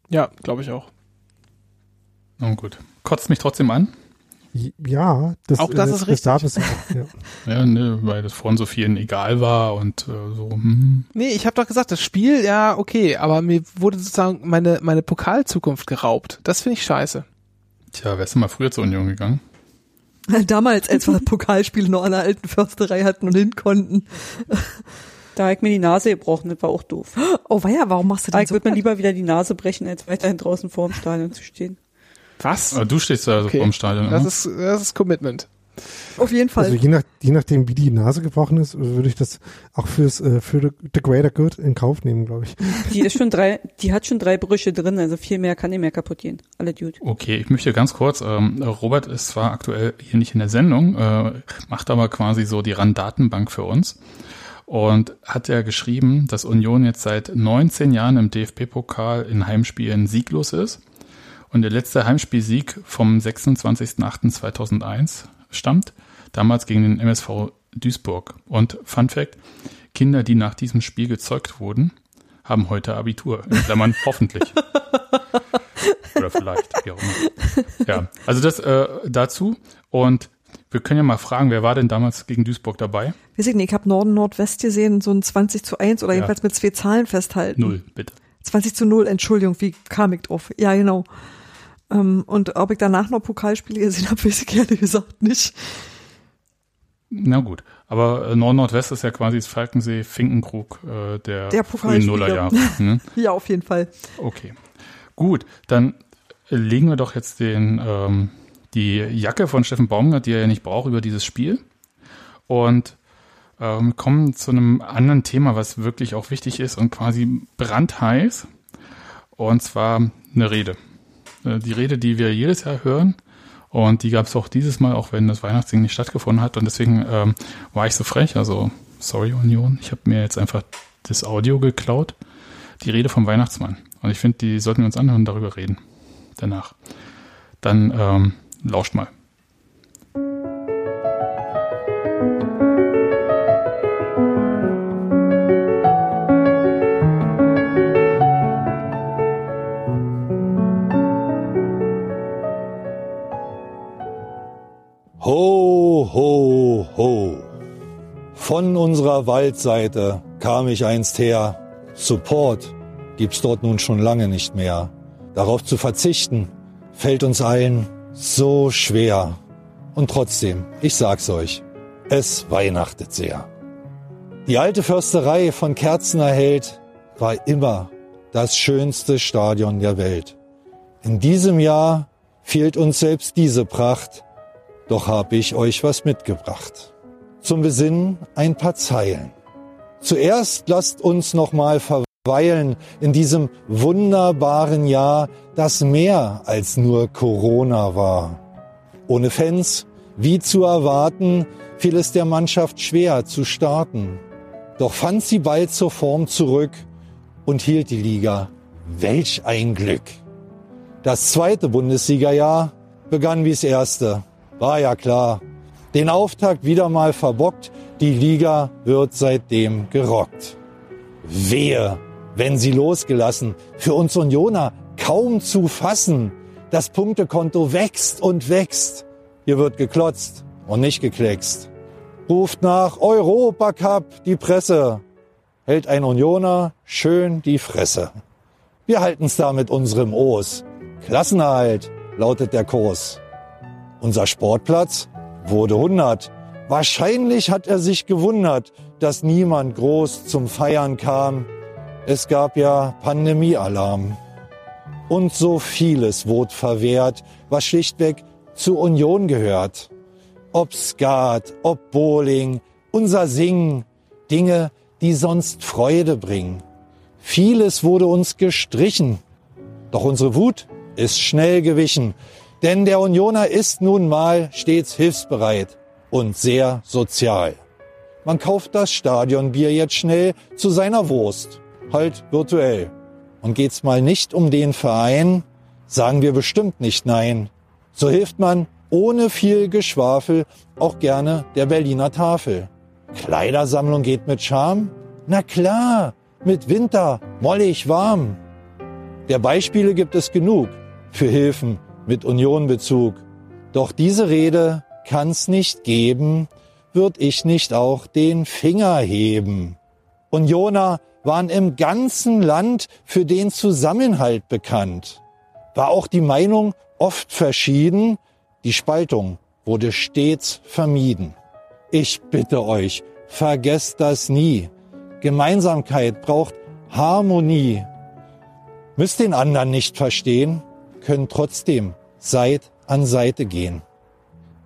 Ja, glaube ich auch. Na gut. Kotzt mich trotzdem an. Ja, das, Auch das äh, ist das richtig. darf es auch, ja. Ja, ne, weil das vorhin so vielen egal war und äh, so. Hm. Nee, ich habe doch gesagt, das Spiel, ja, okay, aber mir wurde sozusagen meine, meine Pokalzukunft geraubt. Das finde ich scheiße. Tja, wärst du mal früher zur Union gegangen? Damals, als wir Pokalspiele noch an der alten Försterei hatten und hin konnten. Da hab ich mir die Nase gebrochen, das war auch doof. Oh weia, warum machst du denn ich so? würde mir lieber wieder die Nase brechen, als weiterhin draußen vor dem Stadion zu stehen. Was? Aber du stehst da so Okay. vorm Stadion. Das ne? ist, das ist Commitment. Auf jeden Fall. Also je, nach, je nachdem, wie die Nase gebrochen ist, würde ich das auch fürs äh, für the, the greater good in Kauf nehmen, glaube ich. Die ist schon drei, die hat schon drei Brüche drin, also viel mehr kann nicht mehr kaputt gehen. Alle gut. Okay, ich möchte ganz kurz, ähm, Robert ist zwar aktuell hier nicht in der Sendung, äh, macht aber quasi so die RAN-Datenbank für uns und hat ja geschrieben, dass Union jetzt seit 19 Jahren im DFB-Pokal in Heimspielen sieglos ist und der letzte Heimspielsieg vom 26.08.2001 stammt, damals gegen den MSV Duisburg. Und Fun Fact, Kinder, die nach diesem Spiel gezeugt wurden, haben heute Abitur, in Klammern hoffentlich. Oder vielleicht, wie auch immer. Ja, also das äh, dazu. Und wir können ja mal fragen, wer war denn damals gegen Duisburg dabei? Weiß ich nicht, ich habe Norden Nordwest gesehen, so ein 20 zu 1 oder Ja. jedenfalls mit zwei Zahlen festhalten. Null, bitte. 20 zu 0, Entschuldigung, wie kam ich drauf? Ja, genau. Ähm, und ob ich danach noch Pokalspiele gesehen habe, weiß ich ehrlich gesagt nicht. Na gut, aber äh, Nord-Nordwest ist ja quasi das Falkensee, Finkenkrug äh, der, Der frühen. Nullerjahre. Ne? Ja, auf jeden Fall. Okay, gut, dann legen wir doch jetzt den ähm, die Jacke von Steffen Baumgart, die er ja nicht braucht, über dieses Spiel und ähm, kommen zu einem anderen Thema, was wirklich auch wichtig ist und quasi brandheiß. Und zwar eine Rede. Äh, Die Rede, die wir jedes Jahr hören. Und die gab es auch dieses Mal, auch wenn das Weihnachtsding nicht stattgefunden hat. Und deswegen ähm, war ich so frech. Also, sorry Union, ich habe mir jetzt einfach das Audio geklaut. Die Rede vom Weihnachtsmann. Und ich finde, die sollten wir uns anhören und darüber reden. Danach. Dann ähm, lauscht mal. Ho, ho, ho. Von unserer Waldseite kam ich einst her. Support gibt's dort nun schon lange nicht mehr. Darauf zu verzichten, fällt uns allen so schwer. Und trotzdem, ich sag's euch, es weihnachtet sehr. Die alte Försterei von Kerzener Held war immer das schönste Stadion der Welt. In diesem Jahr fehlt uns selbst diese Pracht, doch hab ich euch was mitgebracht. Zum Besinnen ein paar Zeilen. Zuerst lasst uns noch mal verweilen in diesem wunderbaren Jahr, das mehr als nur Corona war. Ohne Fans, wie zu erwarten, fiel es der Mannschaft schwer zu starten. Doch fand sie bald zur Form zurück und hielt die Liga. Welch ein Glück! Das zweite Bundesligajahr begann wie's erste. War ja klar. Den Auftakt wieder mal verbockt. Die Liga wird seitdem gerockt. Wehe, wenn sie losgelassen. Für uns Unioner kaum zu fassen. Das Punktekonto wächst und wächst. Hier wird geklotzt und nicht gekleckst. Ruft nach Europacup die Presse. Hält ein Unioner schön die Fresse. Wir halten's da mit unserem Os. Klassenerhalt lautet der Kurs. Unser Sportplatz wurde 100. Wahrscheinlich hat er sich gewundert, dass niemand groß zum Feiern kam. Es gab ja Pandemiealarm. Und so vieles wurde verwehrt, was schlichtweg zur Union gehört. Ob Skat, ob Bowling, unser Singen, Dinge, die sonst Freude bringen. Vieles wurde uns gestrichen. Doch unsere Wut ist schnell gewichen, denn der Unioner ist nun mal stets hilfsbereit und sehr sozial. Man kauft das Stadionbier jetzt schnell zu seiner Wurst, halt virtuell. Und geht's mal nicht um den Verein, sagen wir bestimmt nicht nein. So hilft man ohne viel Geschwafel auch gerne der Berliner Tafel. Kleidersammlung geht mit Charme? Na klar, mit Winter, mollig warm. Der Beispiele gibt es genug für Hilfen mit Unionbezug. Doch diese Rede kann's nicht geben, würd ich nicht auch den Finger heben. Unioner waren im ganzen Land für den Zusammenhalt bekannt. War auch die Meinung oft verschieden, die Spaltung wurde stets vermieden. Ich bitte euch, vergesst das nie. Gemeinsamkeit braucht Harmonie. Müsst den anderen nicht verstehen, können trotzdem Seit an Seite gehen.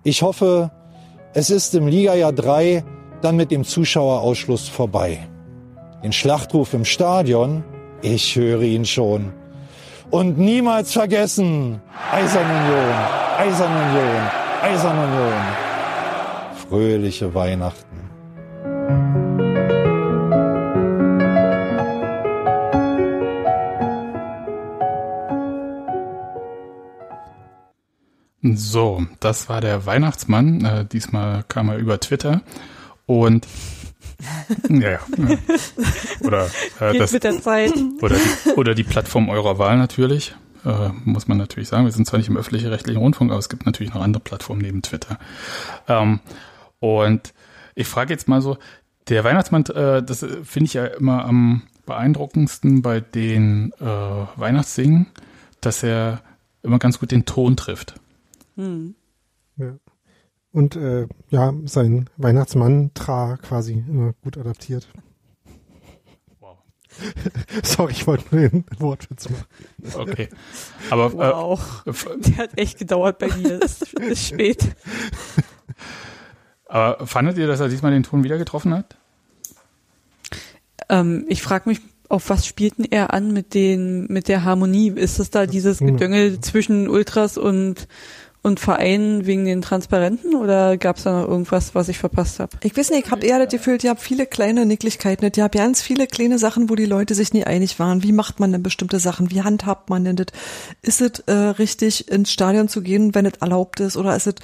Ich hoffe, es ist im Ligajahr 3 dann mit dem Zuschauerausschluss vorbei. Den Schlachtruf im Stadion, ich höre ihn schon. Und niemals vergessen, Eisernunion, Eisernunion, Eisernunion. Fröhliche Weihnachten. So, das war der Weihnachtsmann. Äh, diesmal kam er über Twitter. Und ja, ja. Oder, äh, das, oder, die, oder die Plattform eurer Wahl natürlich. Äh, muss man natürlich sagen. Wir sind zwar nicht im öffentlich-rechtlichen Rundfunk, aber es gibt natürlich noch andere Plattformen neben Twitter. Ähm, und ich frage jetzt mal so, der Weihnachtsmann, äh, das finde ich ja immer am beeindruckendsten bei den äh, Weihnachtssingen, dass er immer ganz gut den Ton trifft. Hm. Ja. und äh, ja, sein Weihnachtsmann-Tra quasi immer gut adaptiert. Wow. Sorry, ich wollte nur den Wortwitz machen. Okay. Aber Wow. äh, Der hat echt gedauert bei mir. Es ist spät. aber fandet ihr, dass er diesmal den Ton wieder getroffen hat? Ähm, ich frage mich, auf was spielten er an mit den, mit der Harmonie? Ist das da dieses Hm. Gedöngel zwischen Ultras und, und Vereinen wegen den Transparenten oder gab es da noch irgendwas, was ich verpasst habe? Ich weiß nicht, ich habe eher das Gefühl, ihr habt viele kleine Nicklichkeiten. Ihr habt ganz viele kleine Sachen, wo die Leute sich nie einig waren. Wie macht man denn bestimmte Sachen? Wie handhabt man denn das? Ist es äh, richtig, ins Stadion zu gehen, wenn es erlaubt ist? Oder ist es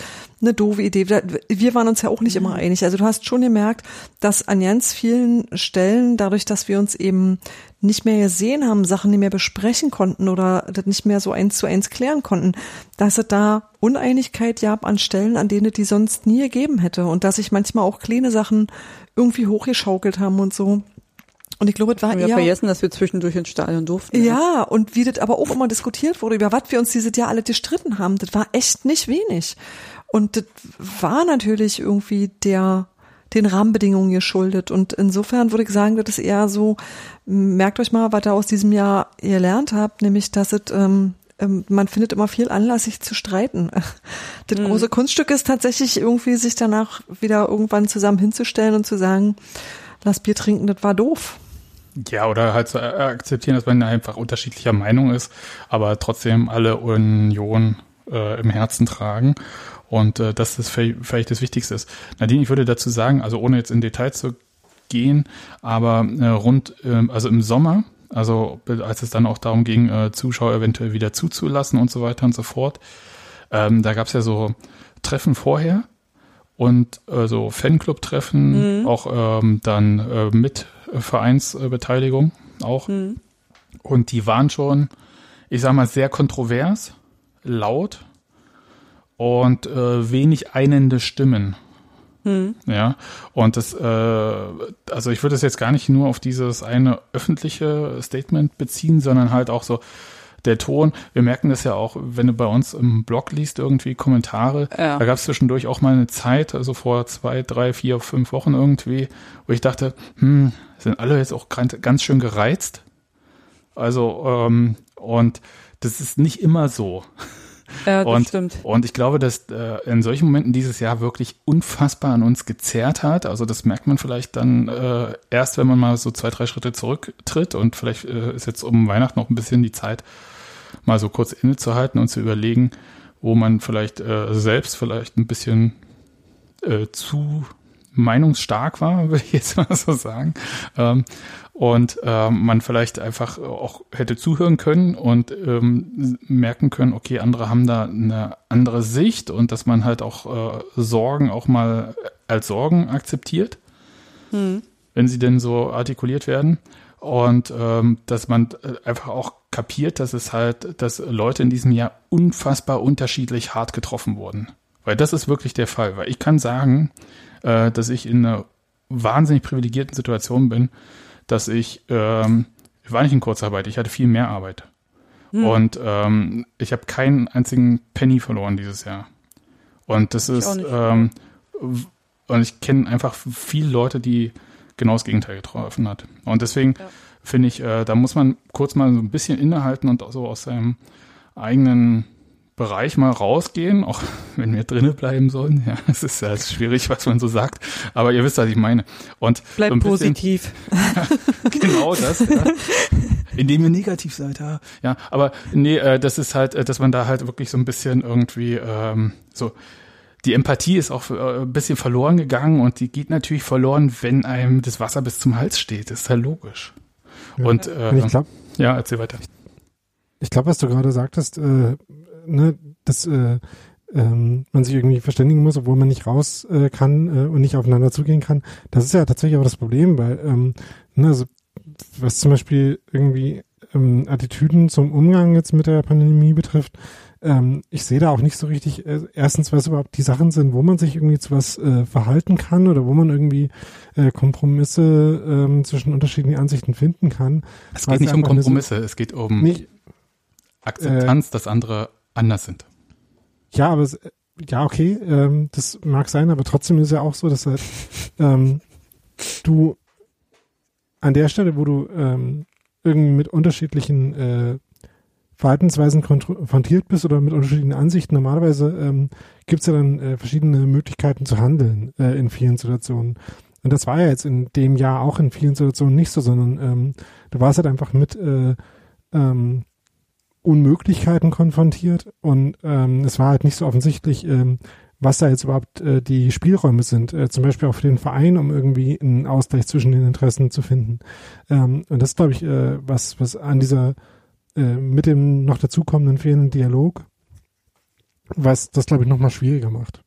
eine doofe Idee? Wir waren uns ja auch nicht immer einig. Also du hast schon gemerkt, dass an ganz vielen Stellen, dadurch, dass wir uns eben nicht mehr gesehen haben, Sachen nicht mehr besprechen konnten oder das nicht mehr so eins zu eins klären konnten, dass es da Uneinigkeit gab an Stellen, an denen es die sonst nie gegeben hätte und dass sich manchmal auch kleine Sachen irgendwie hochgeschaukelt haben und so. Und ich glaube, es war Wir haben eher vergessen, dass wir zwischendurch ins Stadion durften. ja, und wie das aber auch immer diskutiert wurde, über was wir uns dieses Jahr alle gestritten haben, das war echt nicht wenig. Und das war natürlich irgendwie der den Rahmenbedingungen geschuldet. Und insofern würde ich sagen, das ist eher so, merkt euch mal, was ihr aus diesem Jahr gelernt habt, nämlich, dass es, ähm, ähm, man findet immer viel Anlass, sich zu streiten. Das große Kunststück ist tatsächlich irgendwie, sich danach wieder irgendwann zusammen hinzustellen und zu sagen, lass Bier trinken, das war doof. Ja, oder halt zu äh, akzeptieren, dass man einfach unterschiedlicher Meinung ist, aber trotzdem alle Union äh, im Herzen tragen. Und äh, dass das vielleicht vielleicht das Wichtigste ist. Nadine, ich würde dazu sagen, also ohne jetzt in Details zu gehen, aber äh, rund, ähm, also im Sommer, also als es dann auch darum ging, äh, Zuschauer eventuell wieder zuzulassen und so weiter und so fort, ähm, da gab es ja so Treffen vorher und äh, so Fanclub-Treffen, auch ähm, dann äh, mit Vereinsbeteiligung auch. Und die waren schon, ich sag mal, sehr kontrovers, laut und äh, wenig einende Stimmen. Ja, und das, äh, also ich würde es jetzt gar nicht nur auf dieses eine öffentliche Statement beziehen, sondern halt auch so der Ton. Wir merken das ja auch, wenn du bei uns im Blog liest, irgendwie Kommentare. Ja. Da gab es zwischendurch auch mal eine Zeit, also vor zwei, drei, vier, fünf Wochen irgendwie, wo ich dachte, hm, sind alle jetzt auch ganz schön gereizt. Also, ähm, und das ist nicht immer so. Ja, das Und, stimmt. und ich glaube, dass äh, in solchen Momenten dieses Jahr wirklich unfassbar an uns gezerrt hat. Also das merkt man vielleicht dann äh, erst, wenn man mal so zwei, drei Schritte zurücktritt und vielleicht äh, ist jetzt um Weihnachten noch ein bisschen die Zeit, mal so kurz innezuhalten und zu überlegen, wo man vielleicht äh, selbst vielleicht ein bisschen äh, zu meinungsstark war, würde ich jetzt mal so sagen. Ähm, und ähm, man vielleicht einfach auch hätte zuhören können und ähm, merken können, okay, andere haben da eine andere Sicht und dass man halt auch äh, Sorgen auch mal als Sorgen akzeptiert, wenn sie denn so artikuliert werden. Und ähm, dass man äh, einfach auch kapiert, dass es halt, dass Leute in diesem Jahr unfassbar unterschiedlich hart getroffen wurden. Weil das ist wirklich der Fall. Weil ich kann sagen, äh, dass ich in einer wahnsinnig privilegierten Situation bin, dass ich, ähm, ich war nicht in Kurzarbeit, ich hatte viel mehr Arbeit. Und ähm, ich habe keinen einzigen Penny verloren dieses Jahr. Und das auch ist, ähm, und ich kenne einfach viele Leute, die genau das Gegenteil getroffen hat. Und deswegen Ja. finde ich, äh, da muss man kurz mal so ein bisschen innehalten und so aus seinem eigenen Bereich mal rausgehen, auch wenn wir drinnen bleiben sollen. Ja, es ist ja schwierig, was man so sagt, aber ihr wisst, was ich meine. Und Bleib so positiv. genau das, ja. indem ihr negativ seid, ja. Ja, aber nee, äh, das ist halt, äh, dass man da halt wirklich so ein bisschen irgendwie ähm, so die Empathie ist auch äh, ein bisschen verloren gegangen und die geht natürlich verloren, wenn einem das Wasser bis zum Hals steht. Das ist ja logisch. Ja. Und äh, ich glaube, ja, erzähl weiter. ich glaube, was du gerade sagtest, äh, ne, dass äh, ähm, man sich irgendwie verständigen muss, obwohl man nicht raus äh, kann äh, und nicht aufeinander zugehen kann. Das ist ja tatsächlich auch das Problem, weil ähm, ne, also, was zum Beispiel irgendwie ähm, Attitüden zum Umgang jetzt mit der Pandemie betrifft, ähm, ich sehe da auch nicht so richtig, äh, erstens, was überhaupt die Sachen sind, wo man sich irgendwie zu was äh, verhalten kann oder wo man irgendwie äh, Kompromisse ähm, zwischen unterschiedlichen Ansichten finden kann. Es geht nicht um eine so- Kompromisse, es geht um Nicht, Akzeptanz, dass andere anders sind. Ja, aber es, ja, okay, ähm, das mag sein, aber trotzdem ist ja auch so, dass halt ähm, du an der Stelle, wo du ähm, irgendwie mit unterschiedlichen äh, Verhaltensweisen konfrontiert bist oder mit unterschiedlichen Ansichten, normalerweise ähm, gibt es ja dann äh, verschiedene Möglichkeiten zu handeln äh, in vielen Situationen. Und das war ja jetzt in dem Jahr auch in vielen Situationen nicht so, sondern ähm, du warst halt einfach mit äh, ähm, Unmöglichkeiten konfrontiert und ähm, es war halt nicht so offensichtlich, ähm, was da jetzt überhaupt äh, die Spielräume sind, äh, zum Beispiel auch für den Verein, um irgendwie einen Ausgleich zwischen den Interessen zu finden. Ähm, und das glaube ich, äh, was, was an dieser äh, mit dem noch dazukommenden fehlenden Dialog, was das glaube ich nochmal schwieriger macht.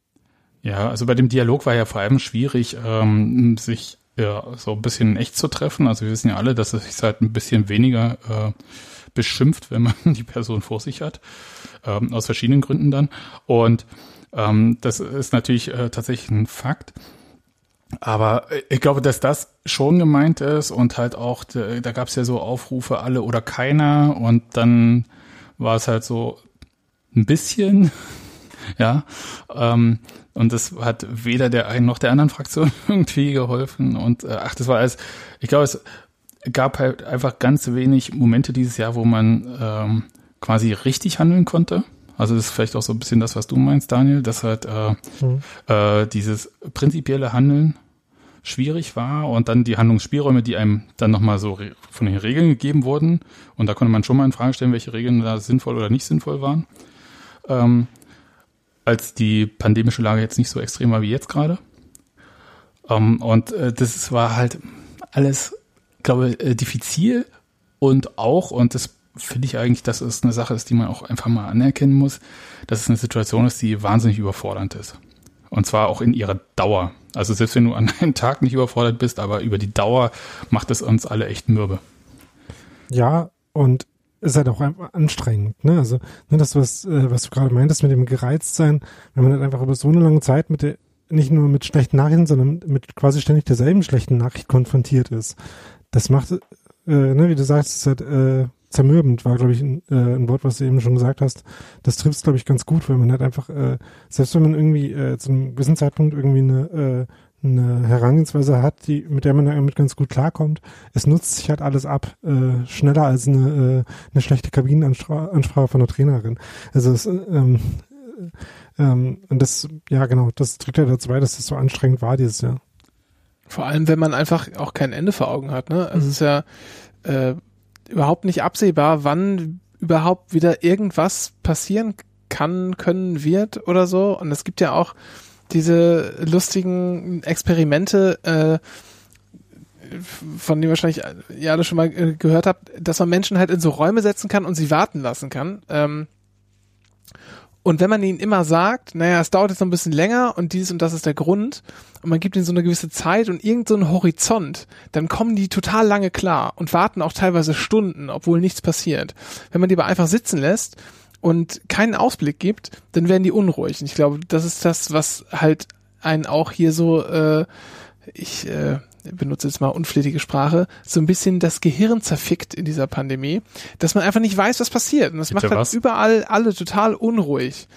Ja, also bei dem Dialog war ja vor allem schwierig, ähm, sich ja, so ein bisschen echt zu treffen. Also wir wissen ja alle, dass es sich halt ein bisschen weniger äh, beschimpft, wenn man die Person vor sich hat, ähm, aus verschiedenen Gründen dann. Und ähm, das ist natürlich äh, tatsächlich ein Fakt. Aber ich glaube, dass das schon gemeint ist und halt auch, da gab es ja so Aufrufe, alle oder keiner und dann war es halt so ein bisschen, ja, ähm, und das hat weder der einen noch der anderen Fraktion irgendwie geholfen und äh, ach, das war alles, ich glaube, es gab halt einfach ganz wenig Momente dieses Jahr, wo man ähm, quasi richtig handeln konnte. Also das ist vielleicht auch so ein bisschen das, was du meinst, Daniel, dass halt äh, mhm. äh, dieses prinzipielle Handeln schwierig war und dann die Handlungsspielräume, die einem dann nochmal so von den Regeln gegeben wurden. Und da konnte man schon mal in Frage stellen, welche Regeln da sinnvoll oder nicht sinnvoll waren. Ähm, als die pandemische Lage jetzt nicht so extrem war wie jetzt gerade. Ähm, und äh, das war halt alles, glaube äh, diffizil und auch, und das finde ich eigentlich, dass es eine Sache ist, die man auch einfach mal anerkennen muss, dass es eine Situation ist, die wahnsinnig überfordernd ist. Und zwar auch in ihrer Dauer. Also selbst wenn du an einem Tag nicht überfordert bist, aber über die Dauer macht es uns alle echt mürbe. Ja, und ist halt auch einfach anstrengend, ne? Also, ne, das, was, äh, was du gerade meintest mit dem Gereiztsein, wenn man halt einfach über so eine lange Zeit mit der, nicht nur mit schlechten Nachrichten, sondern mit quasi ständig derselben schlechten Nachricht konfrontiert ist. Das macht, äh, ne, wie du sagst, ist halt, äh, zermürbend war, glaube ich, ein, äh, ein Wort, was du eben schon gesagt hast. Das trifft es, glaube ich, ganz gut, weil man halt einfach, äh, selbst wenn man irgendwie äh, zu einem gewissen Zeitpunkt irgendwie eine, äh, eine Herangehensweise hat, die, mit der man damit ganz gut klarkommt, es nutzt sich halt alles ab, äh, schneller als eine, äh, eine schlechte Kabinenansprache von der Trainerin. Also es, ähm, äh, ähm, und das, ja genau, das trägt ja dazu bei, dass das so anstrengend war dieses Jahr. Vor allem, wenn man einfach auch kein Ende vor Augen hat, ne? Also mhm. es ist ja äh, überhaupt nicht absehbar, wann überhaupt wieder irgendwas passieren kann, können, wird oder so. Und es gibt ja auch diese lustigen Experimente, äh, von denen wahrscheinlich ihr alle schon mal äh, gehört habt, dass man Menschen halt in so Räume setzen kann und sie warten lassen kann. Ähm, und wenn man ihnen immer sagt, naja, es dauert jetzt noch ein bisschen länger und dies und das ist der Grund, und man gibt ihnen so eine gewisse Zeit und irgendeinen so Horizont, dann kommen die total lange klar und warten auch teilweise Stunden, obwohl nichts passiert. Wenn man die aber einfach sitzen lässt und keinen Ausblick gibt, dann werden die unruhig. Und ich glaube, das ist das, was halt einen auch hier so, äh, ich äh, benutze jetzt mal unflätige Sprache, so ein bisschen das Gehirn zerfickt in dieser Pandemie, dass man einfach nicht weiß, was passiert. Und das Bitte macht halt was? überall alle total unruhig.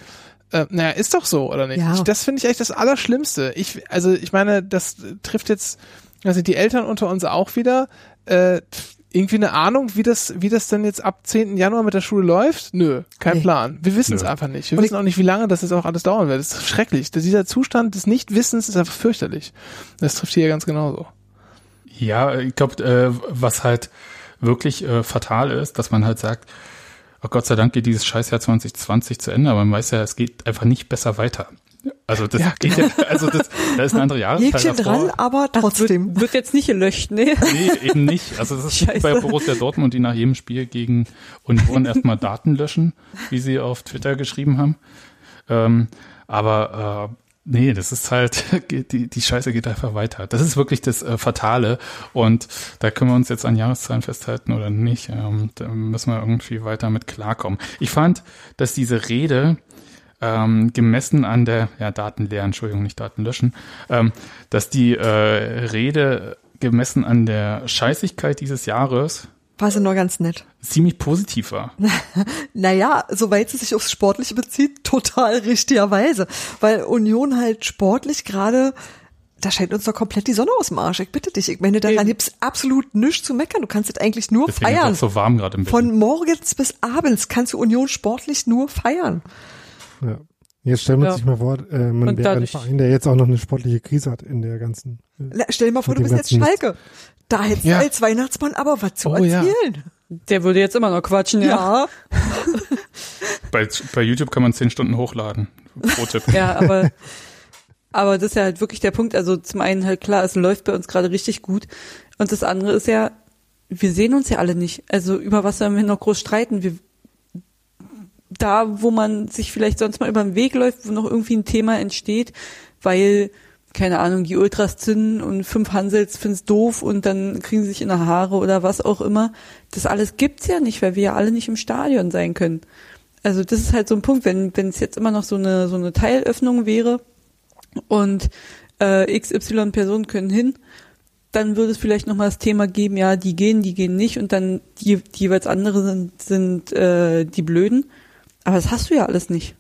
Äh, naja, ist doch so, oder nicht? Ja. das finde ich echt das Allerschlimmste. Ich, also ich meine, das trifft jetzt, also die Eltern unter uns auch wieder. Äh, irgendwie eine Ahnung, wie das, wie das denn jetzt ab 10. Januar mit der Schule läuft? Nö, kein nee. Plan. Wir wissen es einfach nicht. Wir Und wissen auch nicht, wie lange das jetzt auch alles dauern wird. Das ist schrecklich. Dieser Zustand des Nichtwissens ist einfach fürchterlich. Das trifft hier ganz genauso. Ja, ich glaube, äh, was halt wirklich äh, fatal ist, dass man halt sagt, oh Gott sei Dank geht dieses Scheißjahr 2020 zu Ende, aber man weiß ja, es geht einfach nicht besser weiter. Also das ja, geht genau. ja, also das, da ist eine andere Jahreszeit Häkchen dran, aber trotzdem. Wird, wird, jetzt nicht gelöscht, ne? Nee, eben nicht. Also das ist Scheiße. bei Borussia Dortmund, die nach jedem Spiel gegen Union erstmal Daten löschen, wie sie auf Twitter geschrieben haben. Ähm, aber äh, Nee, das ist halt, die, die Scheiße geht einfach weiter. Das ist wirklich das äh, Fatale. Und da können wir uns jetzt an Jahreszahlen festhalten oder nicht. Ähm, da müssen wir irgendwie weiter mit klarkommen. Ich fand, dass diese Rede ähm, gemessen an der, ja, Datenleer, Entschuldigung, nicht Daten löschen, ähm, dass die äh, Rede gemessen an der Scheißigkeit dieses Jahres war sie nur ganz nett. ziemlich positiv war. Naja, soweit sie sich aufs Sportliche bezieht, total richtigerweise. Weil Union halt sportlich gerade, da scheint uns doch komplett die Sonne aus dem Arsch. Ich bitte dich. Ich meine, daran gibt's absolut nichts zu meckern. Du kannst es eigentlich nur Deswegen ist feiern. es auch so warm gerade im Bett. Von morgens bis abends kannst du Union sportlich nur feiern. Ja. Jetzt stellen wir Ja. sich mal vor, äh, man wäre ein Verein, der jetzt auch noch eine sportliche Krise hat in der ganzen. Äh, Stell dir mal vor, du bist jetzt Schalke. Da hättest Ja. du als Weihnachtsmann aber was zu Oh ja. erzählen. Der würde jetzt immer noch quatschen, ja. Ja. Bei, bei YouTube kann man zehn Stunden hochladen. Pro-Tipp. Ja, aber, aber das ist ja halt wirklich der Punkt. Also zum einen halt klar, es läuft bei uns gerade richtig gut. Und das andere ist ja, wir sehen uns ja alle nicht. Also über was sollen wir noch groß streiten? Wir, da, wo man sich vielleicht sonst mal über den Weg läuft, wo noch irgendwie ein Thema entsteht, weil, keine Ahnung, die Ultras zünden und fünf Hansels finden's doof und dann kriegen sie sich in die Haare oder was auch immer. Das alles gibt's ja nicht, weil wir ja alle nicht im Stadion sein können. Also das ist halt so ein Punkt, wenn wenn es jetzt immer noch so eine so eine Teilöffnung wäre und äh, XY Personen können hin, dann würde es vielleicht noch mal das Thema geben, ja, die gehen, die gehen nicht und dann die, die jeweils andere sind sind äh, die Blöden. Aber das hast du ja alles nicht.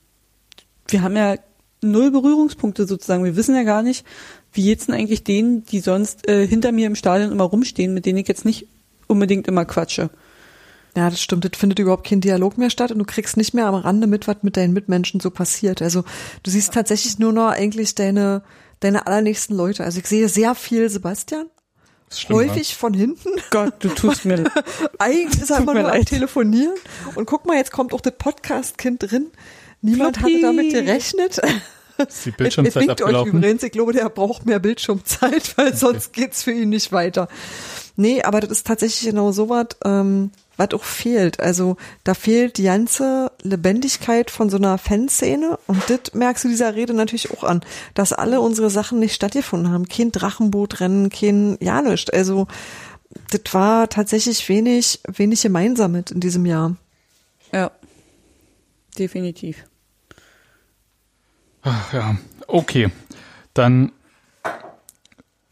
Wir haben ja null Berührungspunkte sozusagen. Wir wissen ja gar nicht, wie jetzt denn eigentlich denen, die sonst äh, hinter mir im Stadion immer rumstehen, mit denen ich jetzt nicht unbedingt immer quatsche. Ja, das stimmt. Es findet überhaupt kein Dialog mehr statt und du kriegst nicht mehr am Rande mit, was mit deinen Mitmenschen so passiert. Also du siehst tatsächlich nur noch eigentlich deine, deine allernächsten Leute. Also ich sehe sehr viel Sebastian. Stimmt, häufig von hinten. Gott, du tust mir Eigentlich ist er immer nur am leid. Telefonieren. Und guck mal, jetzt kommt auch das Podcast-Kind drin. Niemand Floppy. hatte damit gerechnet. Die Es Bildschirmzeit winkt euch abgelaufen? übrigens. Ich glaube, der braucht mehr Bildschirmzeit, weil sonst geht's für ihn nicht weiter. Nee, aber das ist tatsächlich genau so was, ähm, was auch fehlt. Also da fehlt die ganze Lebendigkeit von so einer Fanszene und das merkst du dieser Rede natürlich auch an, dass alle unsere Sachen nicht stattgefunden haben. Kein Drachenbootrennen, kein, ja nicht. Also das war tatsächlich wenig, wenig gemeinsam mit in diesem Jahr. Definitiv. Ach ja, okay. Dann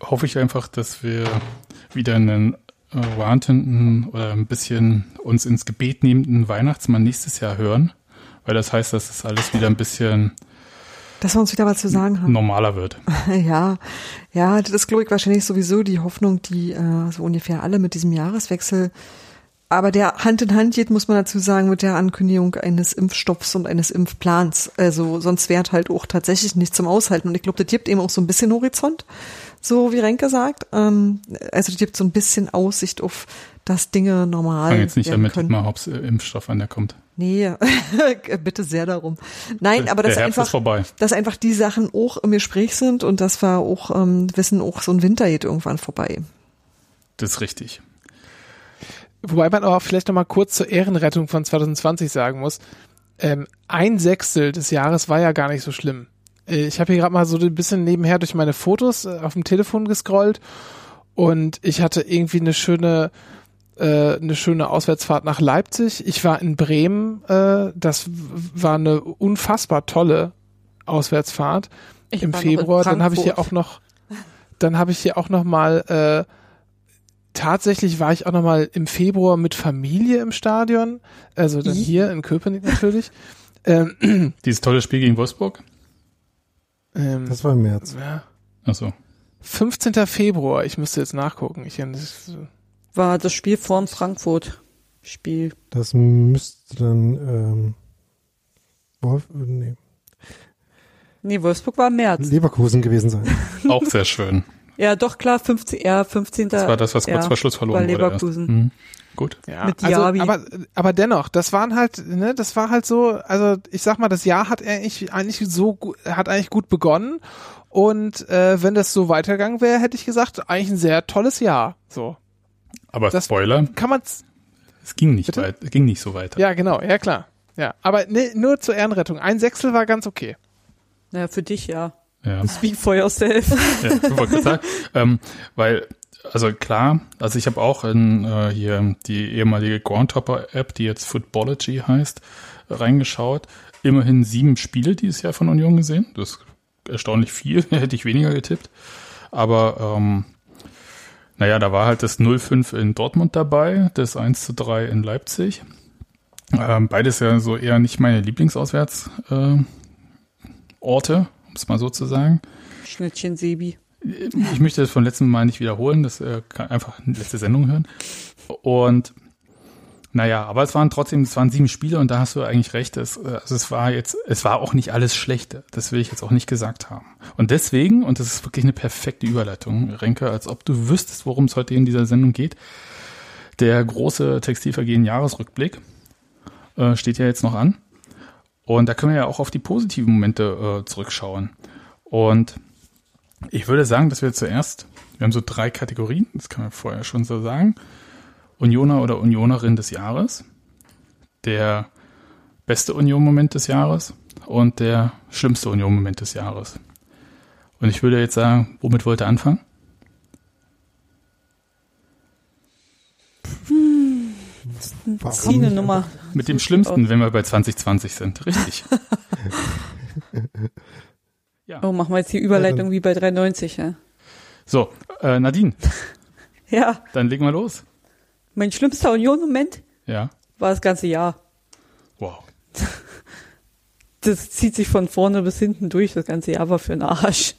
hoffe ich einfach, dass wir wieder einen äh, wartenden oder ein bisschen uns ins Gebet nehmenden Weihnachtsmann nächstes Jahr hören, weil das heißt, dass es alles wieder ein bisschen Dass wir uns wieder was zu sagen haben. normaler wird. Ja, ja, das ist, glaube ich, wahrscheinlich sowieso die Hoffnung, die äh, so ungefähr alle mit diesem Jahreswechsel, aber der Hand in Hand geht, muss man dazu sagen, mit der Ankündigung eines Impfstoffs und eines Impfplans. Also sonst wäre halt auch tatsächlich nicht zum Aushalten. Und ich glaube, das gibt eben auch so ein bisschen Horizont, so wie Renke sagt. Ähm, also das gibt so ein bisschen Aussicht auf, dass Dinge normal Fang jetzt nicht damit, können. mal ob Impfstoff an der kommt. Nee, bitte sehr darum. Nein, aber das einfach dass einfach die Sachen auch im Gespräch sind und dass wir auch ähm, wissen, auch so ein Winter geht irgendwann vorbei. Das ist richtig. Wobei man aber vielleicht noch mal kurz zur Ehrenrettung von 2020 sagen muss. Ähm, ein Sechstel des Jahres war ja gar nicht so schlimm. Äh, Ich habe hier gerade mal so ein bisschen nebenher durch meine Fotos äh, auf dem Telefon gescrollt und ich hatte irgendwie eine schöne äh, eine schöne Auswärtsfahrt nach Leipzig. Ich war in Bremen. Äh, das war eine unfassbar tolle Auswärtsfahrt Ich im Februar. Dann habe ich hier auch noch, dann habe ich hier auch noch mal äh, tatsächlich war ich auch noch mal im Februar mit Familie im Stadion, also dann hier in Köpenick natürlich. Ähm, Dieses tolle Spiel gegen Wolfsburg? ähm, Das war im März. ja, Achso. 15. Februar. Ich müsste jetzt nachgucken. Ich, das, War das Spiel vorm Frankfurt-Spiel. Das müsste dann ähm, Wolf, äh, nee, Nee, Wolfsburg war im März. Leverkusen gewesen sein. Auch sehr schön. Ja, doch klar, 15. Ja, 15. Das war das, was kurz ja, vor Schluss verloren bei wurde. Erst. Leverkusen. Mhm. Gut. ja, Mit also, Diaby. aber, aber dennoch, das waren halt, ne, das war halt so, also ich sag mal, das Jahr hat eigentlich, eigentlich so, hat eigentlich gut begonnen und äh, wenn das so weitergegangen wäre, hätte ich gesagt, eigentlich ein sehr tolles Jahr. So, Aber Das- Spoiler, kann man's, es ging nicht Bitte? weit, es ging nicht so weiter. ja genau, ja klar. Ja, aber ne, nur zur Ehrenrettung. Ein Sechstel war ganz okay. Naja, für dich ja. Ja. Speak for yourself. Ja, sagen, ähm, weil, also klar, also ich habe auch in äh, hier die ehemalige Groundhopper-App, die jetzt Footballogy heißt, reingeschaut. Immerhin sieben Spiele dieses Jahr von Union gesehen. Das ist erstaunlich viel, hätte ich weniger getippt. Aber ähm, Naja, da war halt das 0-5 in Dortmund dabei, das 1 zu 3 in Leipzig. Ähm, beides ja so eher nicht meine Lieblingsauswärtsorte, äh, Orte, um es mal so zu sagen. Schnittchen Sebi. Ich möchte das von letztem Mal nicht wiederholen, das äh, kann einfach eine letzte Sendung hören. Und naja, aber es waren trotzdem, es waren sieben Spiele und da hast du eigentlich recht. Es, äh, also es war jetzt, es war auch nicht alles Schlechte. Das will ich jetzt auch nicht gesagt haben. Und deswegen, und das ist wirklich eine perfekte Überleitung, Renke, als ob du wüsstest, worum es heute in dieser Sendung geht. Der große Textilvergehen Jahresrückblick äh, steht ja jetzt noch an. Und da können wir ja auch auf die positiven Momente äh, zurückschauen. Und ich würde sagen, dass wir zuerst, wir haben so drei Kategorien, das kann man vorher schon so sagen. Unioner oder Unionerin des Jahres, der beste Union-Moment des Jahres und der schlimmste Union-Moment des Jahres. Und ich würde jetzt sagen, womit wollt ihr anfangen? Zieh eine Nummer. Mit dem Schlimmsten, wenn wir bei 2020 sind. Richtig. ja. Oh, machen wir jetzt die Überleitung wie bei 390, ja? So, äh, Nadine. ja. Dann legen wir los. Mein schlimmster Union-Moment ja. war das ganze Jahr. Wow. Das zieht sich von vorne bis hinten durch. Das ganze Jahr war für einen Arsch.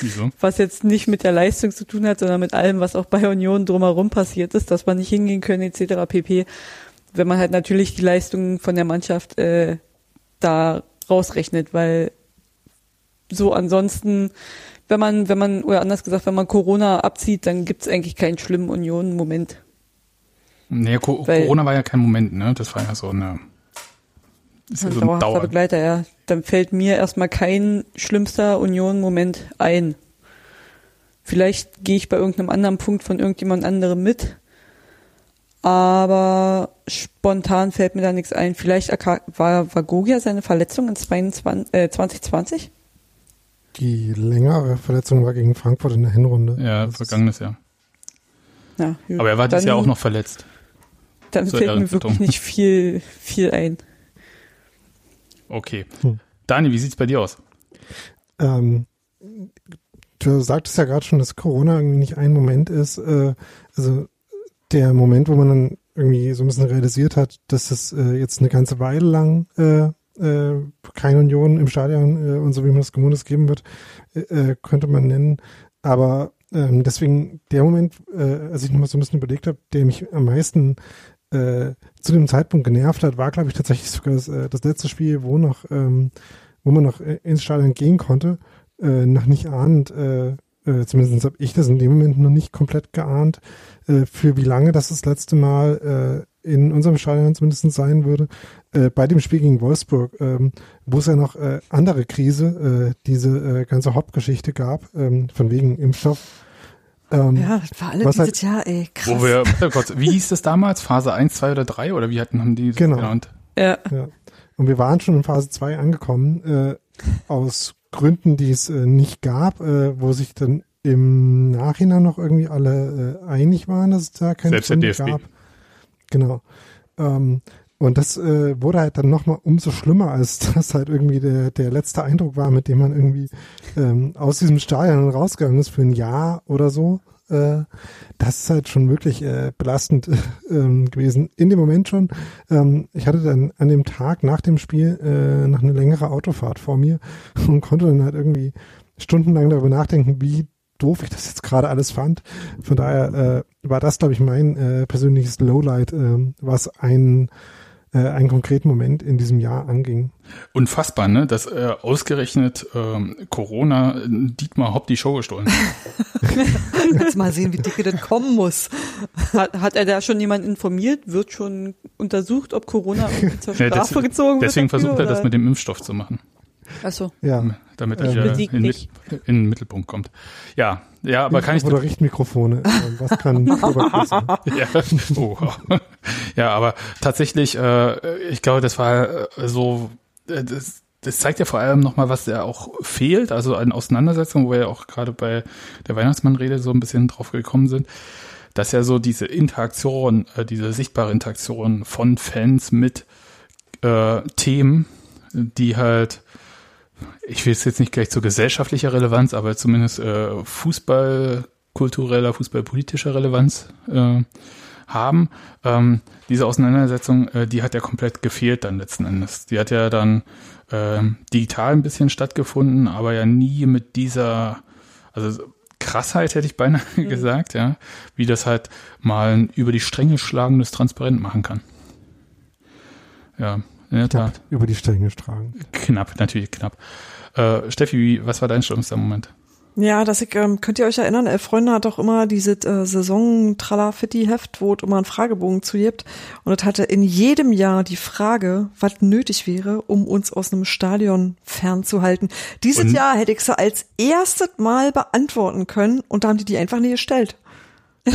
Wieso? Was jetzt nicht mit der Leistung zu tun hat, sondern mit allem, was auch bei Union drumherum passiert ist, dass man nicht hingehen können, etc. pp. Wenn man halt natürlich die Leistungen von der Mannschaft äh, da rausrechnet, weil so ansonsten, wenn man, wenn man, oder anders gesagt, wenn man Corona abzieht, dann gibt's eigentlich keinen schlimmen Union-Moment. Nee, Co Weil, Corona war ja kein Moment, ne? Das war ja so eine. Ist ja so ein Dauer. Begleiter, ja. Dann fällt mir erstmal kein schlimmster Union-Moment ein. Vielleicht gehe ich bei irgendeinem anderen Punkt von irgendjemand anderem mit. Aber spontan fällt mir da nichts ein. Vielleicht war, war Gogia seine Verletzung in 22, äh, 2020? Die längere Verletzung war gegen Frankfurt in der Hinrunde. Ja, vergangenes Jahr. Ja, Aber er war dieses Jahr auch noch verletzt. Dann fällt mir wirklich nicht viel, viel ein. Okay. Hm. Dani, wie sieht's bei dir aus? Ähm, du sagtest ja gerade schon, dass Corona irgendwie nicht ein Moment ist. Äh, also der Moment, wo man dann irgendwie so ein bisschen realisiert hat, dass es äh, jetzt eine ganze Weile lang äh, äh, keine Union im Stadion äh, und so wie man das gewohnt ist geben wird, äh, könnte man nennen. Aber ähm, deswegen der Moment, als ich nochmal so ein bisschen überlegt habe, der mich am meisten äh, zu dem Zeitpunkt genervt hat, war, glaube ich, tatsächlich sogar das, äh, das letzte Spiel, wo noch, ähm, wo man noch äh, ins Stadion gehen konnte, äh, noch nicht ahnend, äh, äh, zumindest habe ich das in dem Moment noch nicht komplett geahnt, äh, für wie lange das das letzte Mal äh, in unserem Stadion zumindest sein würde, äh, bei dem Spiel gegen Wolfsburg, ähm, wo es ja noch äh, andere Krise, äh, diese äh, ganze Hauptgeschichte gab, ähm, von wegen Impfstoff ähm, ja, das war alles dieses halt, Jahr, ey, krass. Wo wir, kurz, wie hieß das damals? Phase 1, 2 oder 3? Oder wie hatten, haben die genau. genannt? Ja. ja. Und wir waren schon in Phase 2 angekommen, äh, aus Gründen, die es äh, nicht gab, äh, wo sich dann im Nachhinein noch irgendwie alle äh, einig waren, dass es da keine Selbst Gründe gab. Genau. Ähm, und das äh, wurde halt dann nochmal umso schlimmer, als das halt irgendwie der, der letzte Eindruck war, mit dem man irgendwie ähm, aus diesem Stadion rausgegangen ist für ein Jahr oder so. Äh, das ist halt schon wirklich äh, belastend äh, gewesen. In dem Moment schon. Ähm, ich hatte dann an dem Tag nach dem Spiel äh, noch eine längere Autofahrt vor mir und konnte dann halt irgendwie stundenlang darüber nachdenken, wie doof ich das jetzt gerade alles fand. Von daher äh, war das, glaube ich, mein äh, persönliches Lowlight, äh, was ein äh, einen konkreten Moment in diesem Jahr anging. Unfassbar, ne? Dass äh, ausgerechnet ähm, Corona äh, Dietmar Hopp die Show gestohlen hat. Jetzt mal sehen, wie dicke das kommen muss. Hat, hat er da schon jemand informiert? Wird schon untersucht, ob Corona zur Strafe ja, das, gezogen wird? Deswegen versucht er das mit dem Impfstoff zu machen. Achso. Ja. Damit er ähm, in, in, in, den Mittelpunkt kommt. Ja, ja, aber kann ich. Oder Richtmikrofone. Ähm, was kann ja, oh. ja, aber tatsächlich, äh, ich glaube, das war äh, so, äh, das, das zeigt ja vor allem nochmal, was ja auch fehlt, also eine Auseinandersetzung, wo wir ja auch gerade bei der Weihnachtsmannrede so ein bisschen drauf gekommen sind, dass ja so diese Interaktion, äh, diese sichtbare Interaktion von Fans mit äh, Themen, die halt ich will es jetzt nicht gleich zur gesellschaftlicher Relevanz, aber zumindest äh, Fußball fußballkultureller, fußballpolitischer Relevanz äh, haben. Ähm, diese Auseinandersetzung, äh, die hat ja komplett gefehlt dann letzten Endes. Die hat ja dann äh, digital ein bisschen stattgefunden, aber ja nie mit dieser, also Krassheit hätte ich beinahe mhm. gesagt, ja, wie das halt mal ein über die Stränge schlagendes Transparent machen kann. Ja, in der Tat. Über die Stränge schlagen. Knapp, natürlich knapp. Äh, Steffi, was war dein schlimmster Moment? Ja, das ich, ähm, könnt ihr euch erinnern, Elf Freunde hat doch immer diese äh, Saison Tralafitti Heft, wo es immer einen Fragebogen zu gibt. Und es hatte in jedem Jahr die Frage, was nötig wäre, um uns aus einem Stadion fernzuhalten. Dieses und? Jahr hätte ich sie als erstes Mal beantworten können und da haben die die einfach nie gestellt. das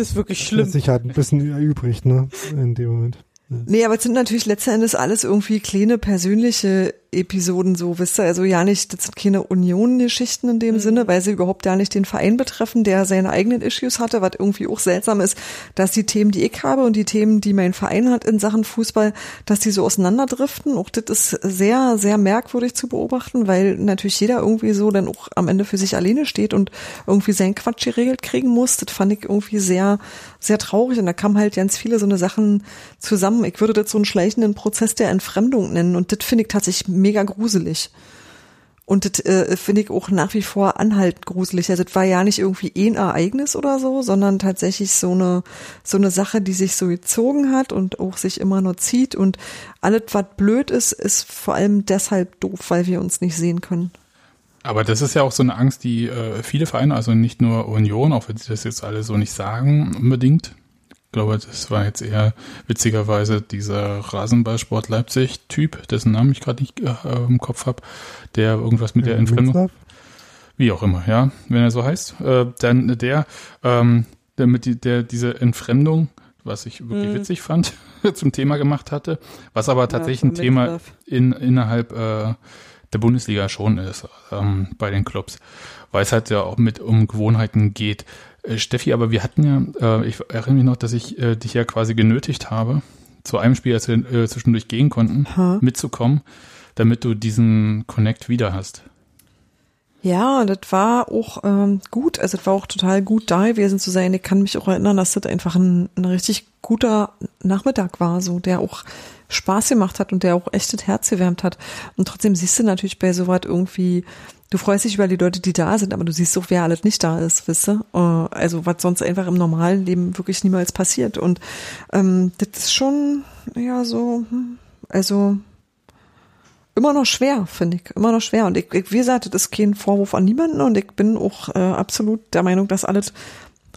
ist wirklich schlimm. Das ist sich halt ein bisschen übrig, ne, in dem Moment. Nee, aber es sind natürlich letzten Endes alles irgendwie kleine persönliche Episoden so, wisst ihr, also ja nicht, das sind keine Union-Geschichten in dem mhm. Sinne, weil sie überhaupt ja nicht den Verein betreffen, der seine eigenen Issues hatte, was irgendwie auch seltsam ist, dass die Themen, die ich habe und die Themen, die mein Verein hat in Sachen Fußball, dass die so auseinanderdriften. Auch das ist sehr, sehr merkwürdig zu beobachten, weil natürlich jeder irgendwie so dann auch am Ende für sich alleine steht und irgendwie seinen Quatsch geregelt kriegen muss. Das fand ich irgendwie sehr, sehr traurig und da kamen halt ganz viele so eine Sachen zusammen. Ich würde das so einen schleichenden Prozess der Entfremdung nennen und das finde ich tatsächlich mega gruselig. Und das äh, finde ich auch nach wie vor anhaltend gruselig. Also das war ja nicht irgendwie ein Ereignis oder so, sondern tatsächlich so eine, so eine Sache, die sich so gezogen hat und auch sich immer nur zieht. Und alles, was blöd ist, ist vor allem deshalb doof, weil wir uns nicht sehen können. Aber das ist ja auch so eine Angst, die äh, viele Vereine, also nicht nur Union, auch wenn sie das jetzt alle so nicht sagen unbedingt, glaube, das war jetzt eher witzigerweise dieser Rasenballsport Leipzig-Typ, dessen Namen ich gerade nicht äh, im Kopf habe, der irgendwas mit der Entfremdung. Wie auch immer, ja, wenn er so heißt. Äh, dann der, ähm, der mit die, der diese Entfremdung, was ich wirklich mhm. witzig fand, zum Thema gemacht hatte, was aber tatsächlich ja, ein Thema in, innerhalb äh, der Bundesliga schon ist, ähm, bei den Clubs, weil es halt ja auch mit um Gewohnheiten geht. Äh, Steffi, aber wir hatten ja, äh, ich erinnere mich noch, dass ich äh, dich ja quasi genötigt habe, zu einem Spiel, als wir zwischendurch gehen konnten, ha. mitzukommen, damit du diesen Connect wieder hast. Ja, das war auch ähm, gut, also das war auch total gut da gewesen zu sein. Ich kann mich auch erinnern, dass das einfach ein, ein richtig guter Nachmittag war, so der auch Spaß gemacht hat und der auch echt das Herz gewärmt hat. Und trotzdem siehst du natürlich bei sowas irgendwie du freust dich über die Leute, die da sind, aber du siehst auch, wer alles nicht da ist, wisst du? Äh, also was sonst einfach im normalen Leben wirklich niemals passiert. Und ähm, das ist schon, ja, so, hm, also immer noch schwer, finde ich. Immer noch schwer. Und ich, ich, wie gesagt, das ist kein Vorwurf an niemanden und ich bin auch äh, absolut der Meinung, dass alles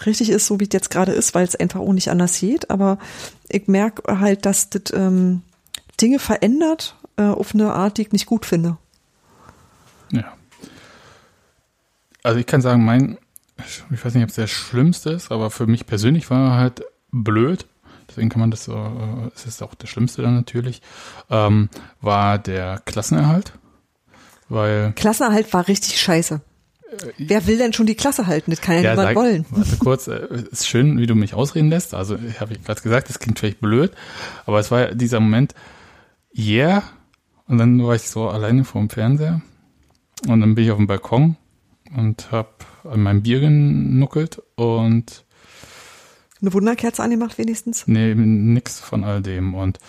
richtig ist, so wie es jetzt gerade ist, weil es einfach auch nicht anders geht. Aber ich merke halt, dass das ähm, Dinge verändert äh, auf eine Art, die ich nicht gut finde. Ja also ich kann sagen, mein, ich weiß nicht, ob es der schlimmste ist, aber für mich persönlich war er halt blöd. Deswegen kann man das, äh, es ist auch der schlimmste dann natürlich, ähm, war der Klassenerhalt. Weil. Klassenerhalt war richtig scheiße. Wer will denn schon die Klasse halten? Das kann ja, ja niemand sag, wollen. Warte kurz, äh, ist schön, wie du mich ausreden lässt. Also, habe ich gerade gesagt, das klingt vielleicht blöd, aber es war dieser Moment, yeah, und dann war ich so alleine vor dem Fernseher und dann bin ich auf dem Balkon und habe an meinem Bier genuckelt und eine Wunderkerze angemacht wenigstens? Nee, nix von all dem. Und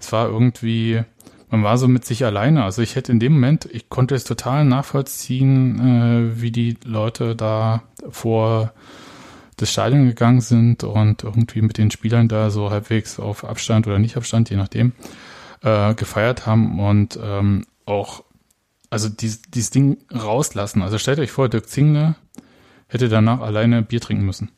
es war irgendwie, man war so mit sich alleine. Also ich hätte in dem Moment, ich konnte es total nachvollziehen, äh, wie die Leute da vor das Stadion gegangen sind und irgendwie mit den Spielern da so halbwegs auf Abstand oder nicht Abstand, je nachdem, äh, gefeiert haben und ähm, auch also dieses, dieses Ding rauslassen. Also stellt euch vor, Dirk Zingler hätte danach alleine Bier trinken müssen.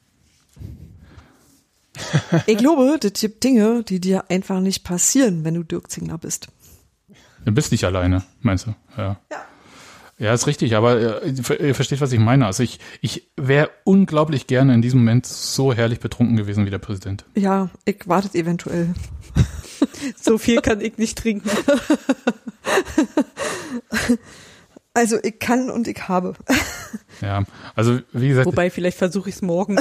Ich glaube, das gibt Dinge, die dir einfach nicht passieren, wenn du Dirk Zingler bist. Du bist nicht alleine, meinst du? Ja. Ja. Ja, ist richtig, aber äh, ihr versteht, was ich meine. Also ich, ich wäre unglaublich gerne in diesem Moment so herrlich betrunken gewesen wie der Präsident. Ja, ich wartet eventuell. so viel kann ich nicht trinken. Also ich kann und ich habe. Ja, also wie gesagt. Wobei, vielleicht versuche ich es morgen.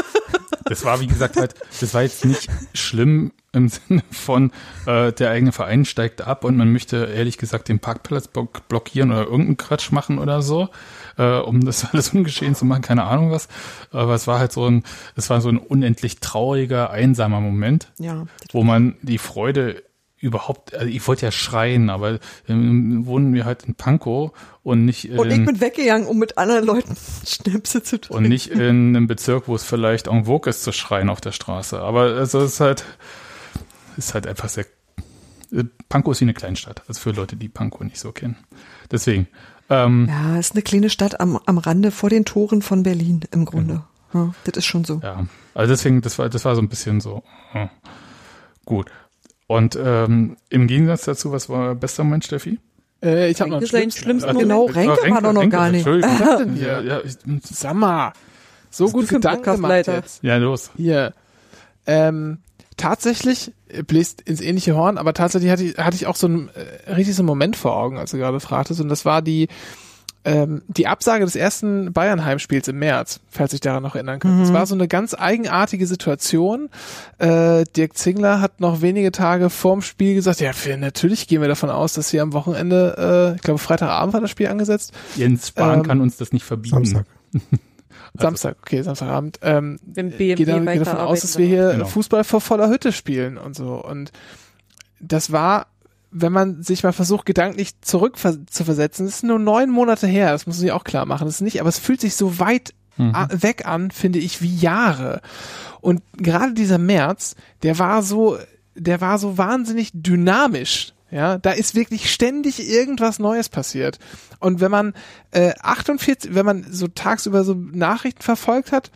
das war, wie gesagt, halt, das war jetzt nicht schlimm im Sinne von äh, der eigene Verein steigt ab und man möchte ehrlich gesagt den Parkplatz block blockieren oder irgendeinen Quatsch machen oder so, äh, um das alles ungeschehen zu machen, keine Ahnung was. Aber es war halt so ein, es war so ein unendlich trauriger, einsamer Moment, Ja. wo man die Freude überhaupt, also ich wollte ja schreien, aber ähm, wohnen wir halt in Pankow und nicht in, Und ich bin weggegangen, um mit anderen Leuten Schnäpse zu trinken. und nicht in einem Bezirk, wo es vielleicht en vogue ist zu schreien auf der Straße. Aber also es ist halt, ist halt einfach sehr, äh, Pankow ist wie eine Kleinstadt, also für Leute, die Pankow nicht so kennen. Deswegen, ähm, Ja, ist eine kleine Stadt am, am Rande vor den Toren von Berlin im Grunde. Ja, das ist schon so. ja, also deswegen, das war, das war so ein bisschen so, äh, gut. Und ähm, im Gegensatz dazu, was war bester Moment, Steffi? Äh, ich habe noch einen Renke seinen schlimmsten. schlimmsten Äh, Moment. Genau, Renke war doch noch gar nicht. Entschuldigung. Was denn hier? ja, ja, ich, Sag mal, so gut für ein Gedanken gemacht Podcastleiter? jetzt. ja, los. Hier. Ähm, tatsächlich, äh, bläst ins ähnliche Horn, aber tatsächlich hatte ich, hatte ich auch so einen äh, richtig so einen Moment vor Augen, als du gerade fragtest. Und das war die, ähm, die Absage des ersten Bayern-Heimspiels im März, falls ich daran noch erinnern könnt. Es war so eine ganz eigenartige Situation. Äh, Dirk Zingler hat noch wenige Tage vorm Spiel gesagt, ja, wir, natürlich gehen wir davon aus, dass wir am Wochenende, äh, ich glaube Freitagabend war das Spiel angesetzt, Jens Spahn Ähm, kann uns das nicht verbieten. Samstag. Samstag, okay, Samstagabend. Ähm, äh, geht, da, geht davon aus, dass wir hier Genau. Fußball vor voller Hütte spielen und so. Und das war, wenn man sich mal versucht, gedanklich zurück zu versetzen, das ist nur neun Monate her, das muss man sich auch klar machen. Das ist nicht, aber es fühlt sich so weit a- weg an, finde ich, wie Jahre. Und gerade dieser März, der war so, der war so wahnsinnig dynamisch. Ja, da ist wirklich ständig irgendwas Neues passiert. Und wenn man äh, 48, wenn man so tagsüber so Nachrichten verfolgt hat,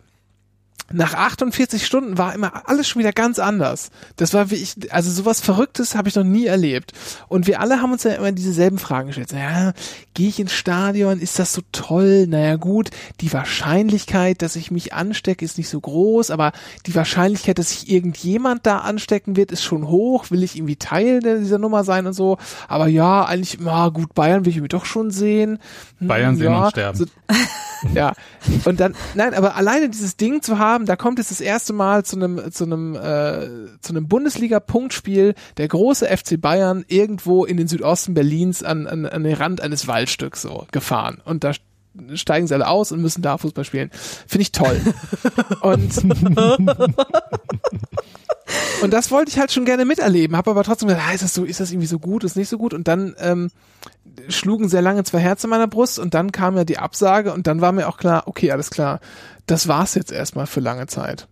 nach 48 Stunden war immer alles schon wieder ganz anders. Das war wie ich, also sowas Verrücktes habe ich noch nie erlebt. Und wir alle haben uns ja immer dieselben Fragen gestellt. Ja, gehe ich ins Stadion? Ist das so toll? Naja gut, die Wahrscheinlichkeit, dass ich mich anstecke, ist nicht so groß, aber die Wahrscheinlichkeit, dass sich irgendjemand da anstecken wird, ist schon hoch. Will ich irgendwie Teil dieser Nummer sein und so? Aber ja, eigentlich, na gut, Bayern will ich irgendwie doch schon sehen. Hm, Bayern sehen ja, und sterben. So, ja, und dann, nein, aber alleine dieses Ding zu haben, da kommt es das erste Mal zu einem, zu einem, äh, zu einem Bundesliga-Punktspiel, der große FC Bayern irgendwo in den Südosten Berlins an, an, an den Rand eines Waldstücks so gefahren. Und da steigen sie alle aus und müssen da Fußball spielen. Finde ich toll. und, und das wollte ich halt schon gerne miterleben, habe aber trotzdem gedacht, ah, ist das so, ist das irgendwie so gut, ist nicht so gut und dann ähm, schlugen sehr lange zwei Herzen in meiner Brust und dann kam ja die Absage und dann war mir auch klar, okay, alles klar, das war's jetzt erstmal für lange Zeit.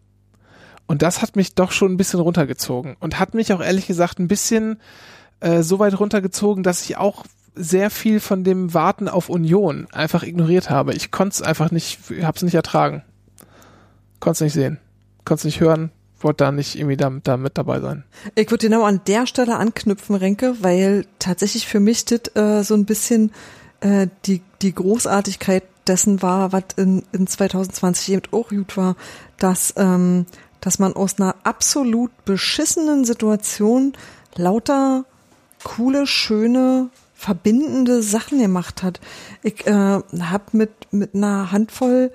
Und das hat mich doch schon ein bisschen runtergezogen und hat mich auch ehrlich gesagt ein bisschen äh, so weit runtergezogen, dass ich auch sehr viel von dem Warten auf Union einfach ignoriert habe. Ich konnte es einfach nicht, habe es nicht ertragen. Konnte es nicht sehen, konnte es nicht hören, wollte da nicht irgendwie da, da mit dabei sein. Ich würde genau an der Stelle anknüpfen, Renke, weil tatsächlich für mich das äh, so ein bisschen äh, die, die Großartigkeit dessen war, was in, in 2020 eben auch gut war, dass, ähm, dass man aus einer absolut beschissenen Situation lauter coole, schöne, verbindende Sachen gemacht hat. Ich äh, habe mit, mit einer Handvoll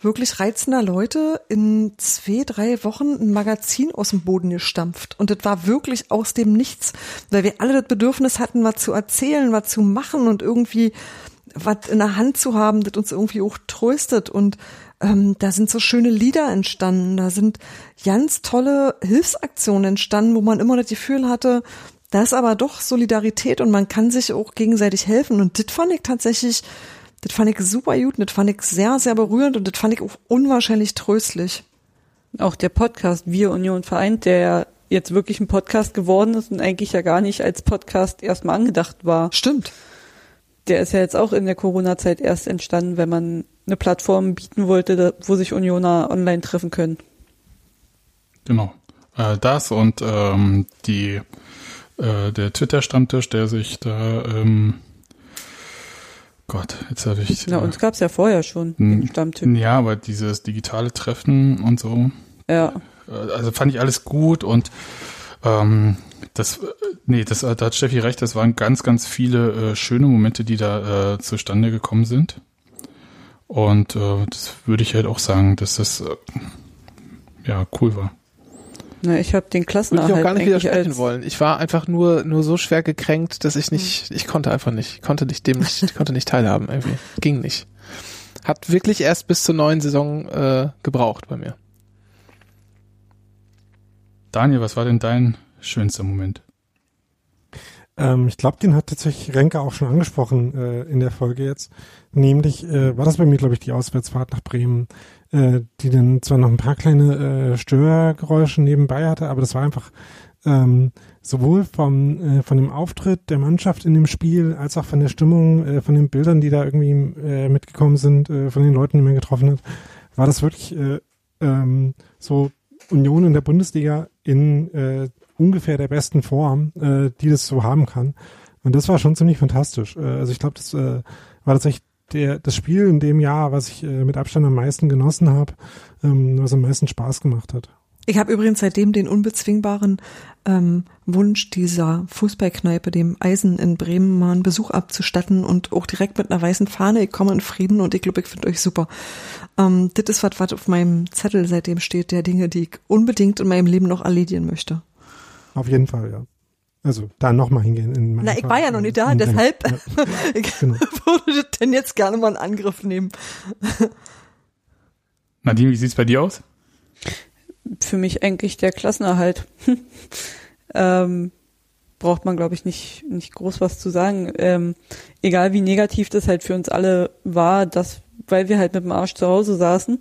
wirklich reizender Leute in zwei, drei Wochen ein Magazin aus dem Boden gestampft. Und das war wirklich aus dem Nichts, weil wir alle das Bedürfnis hatten, was zu erzählen, was zu machen und irgendwie was in der Hand zu haben, das uns irgendwie auch tröstet. Und ähm, da sind so schöne Lieder entstanden, da sind ganz tolle Hilfsaktionen entstanden, wo man immer das Gefühl hatte, da ist aber doch Solidarität und man kann sich auch gegenseitig helfen. Und das fand ich tatsächlich, das fand ich super gut, und das fand ich sehr, sehr berührend und das fand ich auch unwahrscheinlich tröstlich. Auch der Podcast Wir Union vereint, der ja jetzt wirklich ein Podcast geworden ist und eigentlich ja gar nicht als Podcast erstmal angedacht war. Stimmt. Der ist ja jetzt auch in der Corona-Zeit erst entstanden, wenn man eine Plattform bieten wollte, wo sich Unioner online treffen können. Genau. Äh, das und ähm, die äh, der Twitter-Stammtisch, der sich da ähm, Gott, jetzt habe ich Na, uns gab's ja vorher schon, den Stammtisch. ja, aber dieses digitale Treffen und so, Ja. äh, also fand ich alles gut und ähm, das, äh, nee, das, äh, da hat Steffi recht, das waren ganz, ganz viele äh, schöne Momente, die da äh, zustande gekommen sind. Und äh, das würde ich halt auch sagen, dass das äh, ja cool war. Na, ich habe den Würde Klassenerhalt ich auch gar nicht widersprechen wollen. Ich war einfach nur, nur so schwer gekränkt, dass ich nicht, ich konnte einfach nicht, ich konnte nicht dem nicht, ich konnte nicht teilhaben irgendwie. Ging nicht. Hat wirklich erst bis zur neuen Saison äh, gebraucht bei mir. Daniel, was war denn dein schönster Moment? Ähm, ich glaube, den hat tatsächlich Renke auch schon angesprochen äh, in der Folge jetzt. Nämlich äh, war das bei mir, glaube ich, die Auswärtsfahrt nach Bremen, äh, die dann zwar noch ein paar kleine äh, Störgeräusche nebenbei hatte, aber das war einfach ähm, sowohl vom äh, von dem Auftritt der Mannschaft in dem Spiel als auch von der Stimmung, äh, von den Bildern, die da irgendwie äh, mitgekommen sind, äh, von den Leuten, die man getroffen hat, war das wirklich äh, ähm, so Union in der Bundesliga in äh, ungefähr der besten Form, äh, die das so haben kann. Und das war schon ziemlich fantastisch. Äh, also ich glaube, das äh, war tatsächlich der, das Spiel in dem Jahr, was ich äh, mit Abstand am meisten genossen habe, ähm, was am meisten Spaß gemacht hat. Ich habe übrigens seitdem den unbezwingbaren ähm, Wunsch dieser Fußballkneipe, dem Eisen in Bremen, mal einen Besuch abzustatten und auch direkt mit einer weißen Fahne. Ich komme in Frieden und ich glaube, ich finde euch super. Ähm, das ist was, was auf meinem Zettel seitdem steht, der Dinge, die ich unbedingt in meinem Leben noch erledigen möchte. Auf jeden Fall, ja. Also da nochmal hingehen. In Na, ich Fall. war ja noch nicht da, In- deshalb Ja, ich genau. würde das denn jetzt gerne mal in Angriff nehmen. Nadine, wie sieht's bei dir aus? Für mich eigentlich der Klassenerhalt. ähm, braucht man, glaube ich, nicht, nicht groß was zu sagen. Ähm, egal wie negativ das halt für uns alle war, dass, weil wir halt mit dem Arsch zu Hause saßen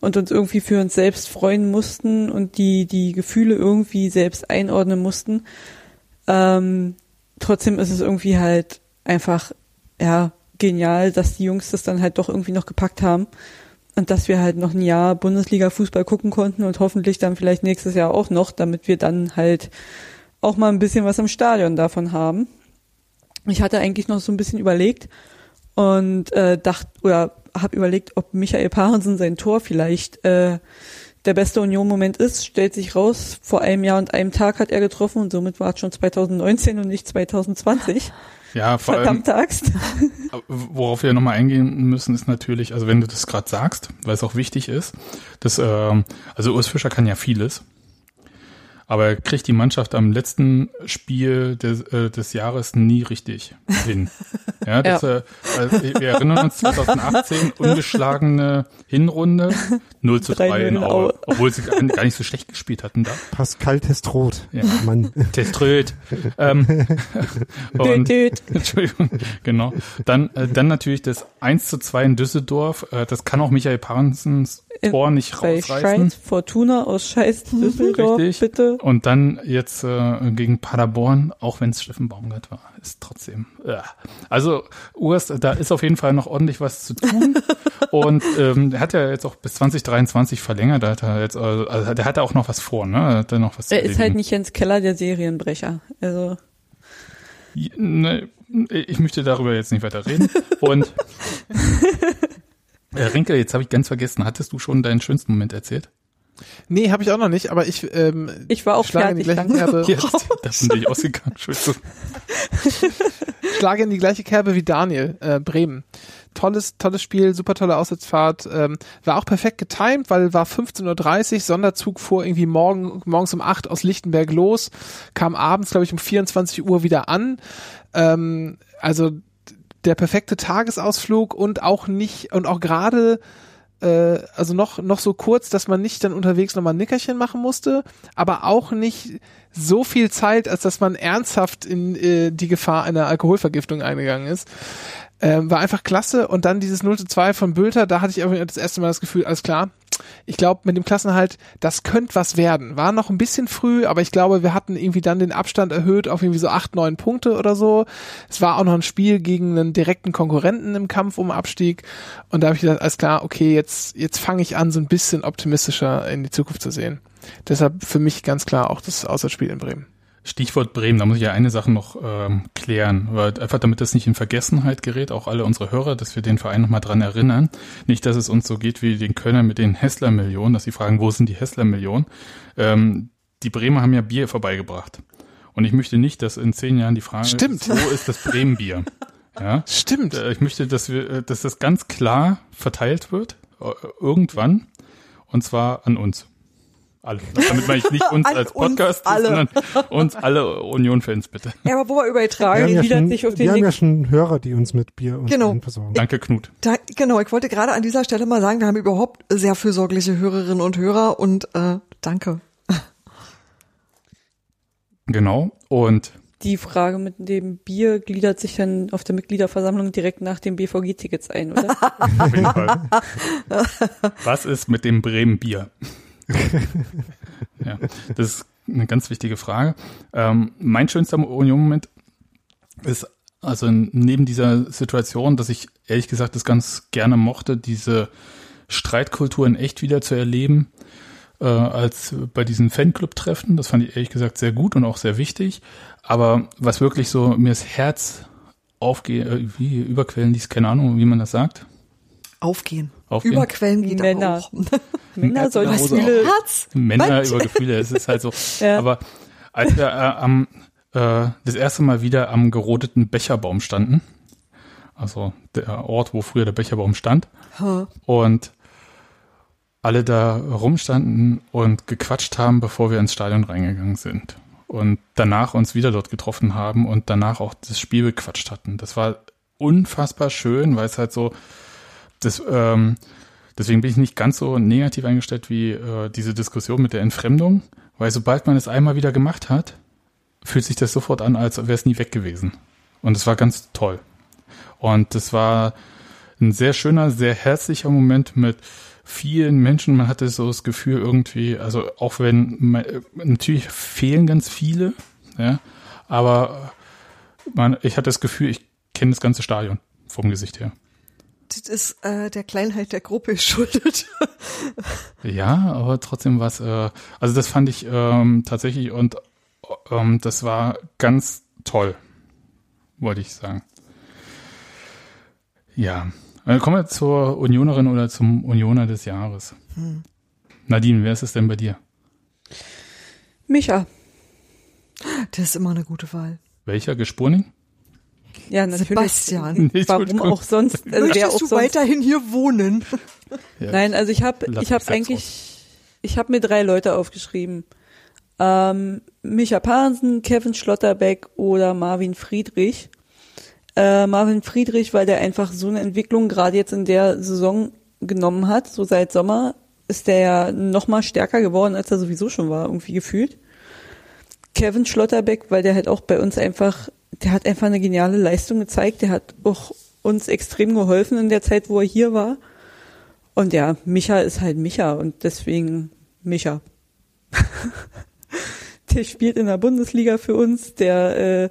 und uns irgendwie für uns selbst freuen mussten und die, die Gefühle irgendwie selbst einordnen mussten. Ähm, trotzdem ist es irgendwie halt einfach, ja, genial, dass die Jungs das dann halt doch irgendwie noch gepackt haben und dass wir halt noch ein Jahr Bundesliga-Fußball gucken konnten und hoffentlich dann vielleicht nächstes Jahr auch noch, damit wir dann halt auch mal ein bisschen was im Stadion davon haben. Ich hatte eigentlich noch so ein bisschen überlegt und äh, dachte oder habe überlegt, ob Michael Parensen sein Tor vielleicht äh, der beste Union-Moment ist. Stellt sich raus, vor einem Jahr und einem Tag hat er getroffen und somit war es schon 2019 und nicht 2020. Ja, vor allem, Verdammte Axt. worauf wir nochmal eingehen müssen, ist natürlich, also wenn du das gerade sagst, weil es auch wichtig ist, dass, ähm, also Urs Fischer kann ja vieles, aber er kriegt die Mannschaft am letzten Spiel des, äh, des Jahres nie richtig hin. Ja, das, Äh, also wir erinnern uns 2018, ungeschlagene Hinrunde, 0 zu 3 in 3-0 in Aue, Aue. obwohl sie gar nicht so schlecht gespielt hatten da. Pascal Testroth. Ja. Mann. Teströd. ähm, und. Entschuldigung, genau. Dann, äh, dann natürlich das 1 zu 2 in Düsseldorf. Äh, das kann auch Michael Pansens Tor nicht Bei rausreißen. Scheiß Fortuna aus Scheiß Düsseldorf, Richtig. bitte. Und dann jetzt äh, gegen Paderborn, auch wenn es Steffen Baumgart war, ist trotzdem. Äh. Also Urs, da ist auf jeden Fall noch ordentlich was zu tun. Und ähm, er hat ja jetzt auch bis 2023 verlängert. Da hat er jetzt, also, also der hat auch noch was vor, ne? Er hat da noch was zu Er ist halt nicht Jens Keller, der Serienbrecher. Also, Ne, ich möchte darüber jetzt nicht weiter reden. Und äh, Rinke, jetzt habe ich ganz vergessen, hattest du schon deinen schönsten Moment erzählt? Nee, habe ich auch noch nicht, aber ich, ähm, ich war auch schlage in die fertig. gleiche. Kerbe, Ja, das sind dich ausgegangen. Entschuldigung. schlage in die gleiche Kerbe wie Daniel, äh, Bremen. Tolles, tolles Spiel, super tolle Auswärtsfahrt, ähm, war auch perfekt getimed, weil war 15.30 Uhr, Sonderzug fuhr irgendwie morgen, morgens um 8 aus Lichtenberg los, kam abends, glaube ich, um 24 Uhr wieder an. Ähm, also der perfekte Tagesausflug und auch nicht, und auch gerade äh, also noch, noch so kurz, dass man nicht dann unterwegs nochmal ein Nickerchen machen musste, aber auch nicht so viel Zeit, als dass man ernsthaft in äh, die Gefahr einer Alkoholvergiftung eingegangen ist. Ähm, war einfach klasse und dann dieses 0 zu 2 von Bülter, da hatte ich irgendwie das erste Mal das Gefühl, alles klar, ich glaube, mit dem Klassenhalt, das könnte was werden. War noch ein bisschen früh, aber ich glaube, wir hatten irgendwie dann den Abstand erhöht auf irgendwie so acht, neun Punkte oder so. Es war auch noch ein Spiel gegen einen direkten Konkurrenten im Kampf um Abstieg. Und da habe ich gedacht, alles klar, okay, jetzt, jetzt fange ich an, so ein bisschen optimistischer in die Zukunft zu sehen. Deshalb für mich ganz klar auch das Auswärtsspiel in Bremen. Stichwort Bremen, da muss ich ja eine Sache noch ähm, klären, weil einfach damit das nicht in Vergessenheit gerät, auch alle unsere Hörer, dass wir den Verein nochmal dran erinnern. Nicht, dass es uns so geht wie den Kölner mit den Hessler-Millionen, dass sie fragen, wo sind die Hessler-Millionen? Ähm, die Bremer haben ja Bier vorbeigebracht. Und ich möchte nicht, dass in zehn Jahren die Frage Stimmt. ist, wo ist das Bremen-Bier? Ja, Stimmt. Äh, Ich möchte, dass wir, äh, dass das ganz klar verteilt wird, äh, irgendwann, und zwar an uns. Alle. Damit meine ich nicht uns An als uns Podcast, alle. sondern uns alle Union-Fans bitte. Ja, aber wo wir über die Wir ja schon, sich auf den wir haben ja schon Hörer, die uns mit Bier und Genau. Versorgen. Danke, Knut. da, genau, ich wollte gerade an dieser Stelle mal sagen, wir haben überhaupt sehr fürsorgliche Hörerinnen und Hörer und äh, danke. Genau. Und Die Frage mit dem Bier gliedert sich dann auf der Mitgliederversammlung direkt nach den BVG-Tickets ein, oder? auf jeden Fall. Was ist mit dem Bremen-Bier? ja, das ist eine ganz wichtige Frage. Ähm, mein schönster Union-Moment ist also neben dieser Situation, dass ich ehrlich gesagt das ganz gerne mochte, diese Streitkultur in echt wieder zu erleben, äh, als bei diesen Fanclub-Treffen. Das fand ich ehrlich gesagt sehr gut und auch sehr wichtig. Aber was wirklich so mir das Herz aufgeht, äh, wie überquellen ließ, keine Ahnung, wie man das sagt. Aufgehen. Aufgehen. Überquellen geht Männer. auch. Männer sollen Was viele, Herz. Männer Manche. über Gefühle, es ist halt so. Ja. Aber als wir äh, am äh, das erste Mal wieder am gerodeten Becherbaum standen, also der Ort, wo früher der Becherbaum stand, Ha. und alle da rumstanden und gequatscht haben, bevor wir ins Stadion reingegangen sind. Und danach uns wieder dort getroffen haben und danach auch das Spiel bequatscht hatten. Das war unfassbar schön, weil es halt so, das, ähm, deswegen bin ich nicht ganz so negativ eingestellt wie äh, diese Diskussion mit der Entfremdung, weil sobald man es einmal wieder gemacht hat, fühlt sich das sofort an, als wäre es nie weg gewesen. Und es war ganz toll. Und das war ein sehr schöner, sehr herzlicher Moment mit vielen Menschen. Man hatte so das Gefühl irgendwie, also auch wenn man, natürlich fehlen ganz viele, ja, aber man, ich hatte das Gefühl, ich kenne das ganze Stadion vom Gesicht her. Das ist äh, der Kleinheit der Gruppe geschuldet. Ja, aber trotzdem was, äh, also das fand ich ähm, tatsächlich und ähm, das war ganz toll, wollte ich sagen. Ja, dann kommen wir zur Unionerin oder zum Unioner des Jahres. Nadine, wer ist es denn bei dir? Micha. Das ist immer eine gute Wahl. Welcher Gespurning? Ja, natürlich. Sebastian. Nee, Warum auch sonst? Also Möchtest auch du sonst? weiterhin hier wohnen? Ja. Nein, also ich habe ich habe selbst eigentlich ich habe mir drei Leute aufgeschrieben. Ähm, Micha Pahnsen, Kevin Schlotterbeck oder Marvin Friedrich. Äh, Marvin Friedrich, weil der einfach so eine Entwicklung gerade jetzt in der Saison genommen hat, so seit Sommer ist der ja noch mal stärker geworden, als er sowieso schon war, irgendwie gefühlt. Kevin Schlotterbeck, weil der halt auch bei uns einfach, der hat einfach eine geniale Leistung gezeigt, der hat auch uns extrem geholfen in der Zeit, wo er hier war. Und ja, Micha ist halt Micha und deswegen Micha. der spielt in der Bundesliga für uns, der äh,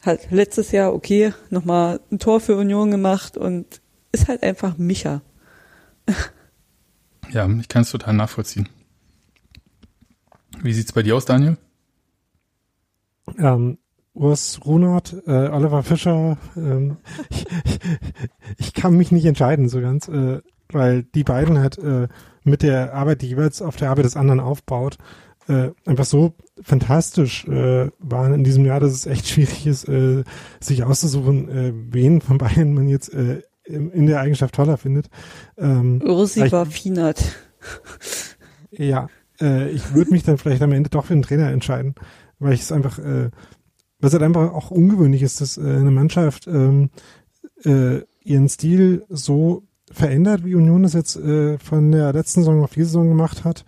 hat letztes Jahr, okay, nochmal ein Tor für Union gemacht und ist halt einfach Micha. Ja, ich kann es total nachvollziehen. Wie sieht's bei dir aus, Daniel? Ähm, Urs Runert, äh, Oliver Fischer, ähm, ich, ich kann mich nicht entscheiden so ganz, äh, weil die beiden halt äh, mit der Arbeit, die jeweils auf der Arbeit des anderen aufbaut, äh, einfach so fantastisch äh, waren in diesem Jahr, dass es echt schwierig ist, äh, sich auszusuchen, äh, wen von beiden man jetzt äh, in der Eigenschaft toller findet. Ähm, war Fienert. ja, äh, ich würde mich dann vielleicht am Ende doch für den Trainer entscheiden, weil ich es einfach, äh, was halt einfach auch ungewöhnlich ist, dass äh, eine Mannschaft ähm, äh, ihren Stil so verändert, wie Union das jetzt äh, von der letzten Saison auf diese Saison gemacht hat,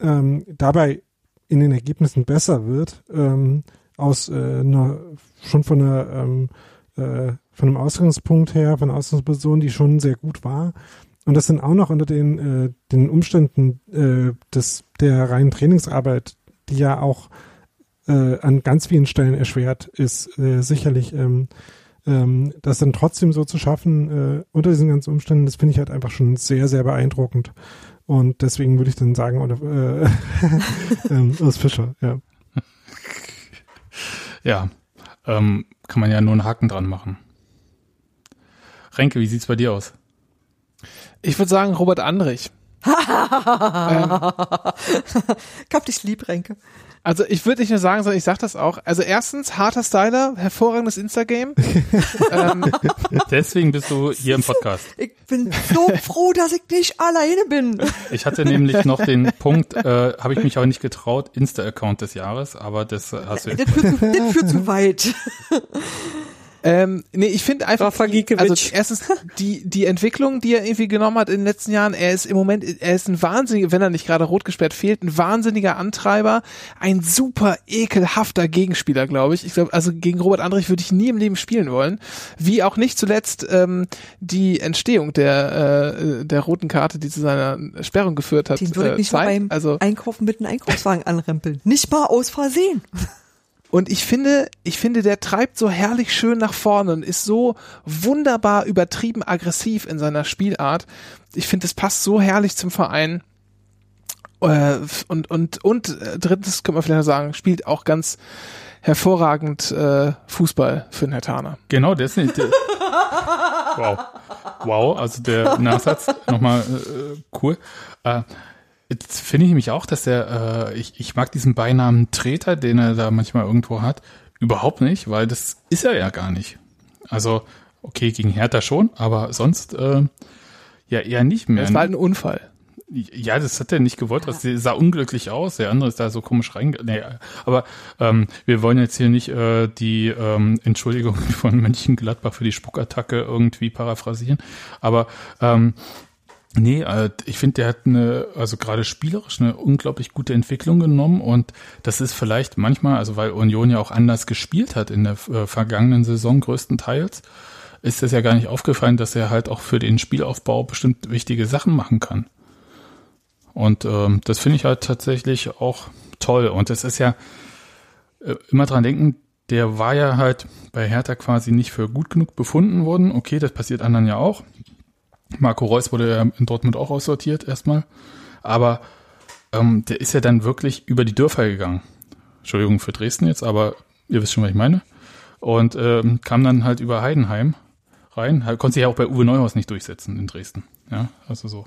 ähm, dabei in den Ergebnissen besser wird, ähm, aus äh, einer, schon von einer ähm, äh, von einem Ausgangspunkt her, von einer Ausgangsposition, die schon sehr gut war. Und das sind auch noch unter den, äh, den Umständen äh, des, der reinen Trainingsarbeit, die ja auch äh, an ganz vielen Stellen erschwert ist, äh, sicherlich ähm, ähm, das dann trotzdem so zu schaffen äh, unter diesen ganzen Umständen, das finde ich halt einfach schon sehr, sehr beeindruckend. Und deswegen würde ich dann sagen, oder äh, ähm, Urs Fischer, ja. Ja, ähm, kann man ja nur einen Haken dran machen. Renke, wie sieht's bei dir aus? Ich würde sagen Robert Andrich. Gab dich lieb, Renke. Also ich würde nicht nur sagen, sondern ich sag das auch. Also erstens, harter Styler, hervorragendes Instagame. ähm, Deswegen bist du hier im Podcast. Ich bin so froh, dass ich nicht alleine bin. Ich hatte nämlich noch den Punkt, äh, habe ich mich aber nicht getraut, Insta-Account des Jahres, aber das hast du Das führt das führt zu weit. Ähm, nee, ich finde einfach, Rafa also erstens die die Entwicklung, die er irgendwie genommen hat in den letzten Jahren. Er ist im Moment, er ist ein wahnsinniger, wenn er nicht gerade rot gesperrt fehlt, ein wahnsinniger Antreiber, ein super ekelhafter Gegenspieler, glaube ich. Ich glaube, also gegen Robert Andrich würde ich nie im Leben spielen wollen. Wie auch nicht zuletzt ähm, die Entstehung der äh, der roten Karte, die zu seiner Sperrung geführt hat. Den würde ich äh, nicht mal beim also Einkaufen mit einem Einkaufswagen anrempeln. Nicht mal aus Versehen. Und ich finde, ich finde, der treibt so herrlich schön nach vorne und ist so wunderbar übertrieben aggressiv in seiner Spielart. Ich finde, es passt so herrlich zum Verein. Äh, Und, und, und äh, drittens können wir vielleicht noch sagen, spielt auch ganz hervorragend äh, Fußball für den Herr Thaner. Genau, das ist nicht. der- wow. Wow, also der Nachsatz nochmal äh, cool. Äh, jetzt finde ich nämlich auch, dass der, äh, ich, ich mag diesen Beinamen Treter, den er da manchmal irgendwo hat, überhaupt nicht, weil das ist er ja gar nicht. Also, okay, gegen Hertha schon, aber sonst äh, ja eher nicht mehr. Das war halt ein Unfall. Ja, das hat er nicht gewollt. Das sah unglücklich aus. Der andere ist da so komisch rein. Nee, aber ähm, wir wollen jetzt hier nicht äh, die ähm, Entschuldigung von Mönchengladbach für die Spuckattacke irgendwie paraphrasieren. Aber ähm, nee, äh, ich finde, der hat eine, also gerade spielerisch eine unglaublich gute Entwicklung genommen und das ist vielleicht manchmal, also weil Union ja auch anders gespielt hat in der äh, vergangenen Saison größtenteils, ist das ja gar nicht aufgefallen, dass er halt auch für den Spielaufbau bestimmt wichtige Sachen machen kann. Und ähm, das finde ich halt tatsächlich auch toll. Und das ist ja äh, immer dran denken, der war ja halt bei Hertha quasi nicht für gut genug befunden worden. Okay, das passiert anderen ja auch. Marco Reus wurde ja in Dortmund auch aussortiert erstmal. Aber ähm, der ist ja dann wirklich über die Dörfer gegangen. Entschuldigung für Dresden jetzt, aber ihr wisst schon, was ich meine. Und ähm, kam dann halt über Heidenheim rein. Konnte sich ja auch bei Uwe Neuhaus nicht durchsetzen in Dresden. Ja, also so.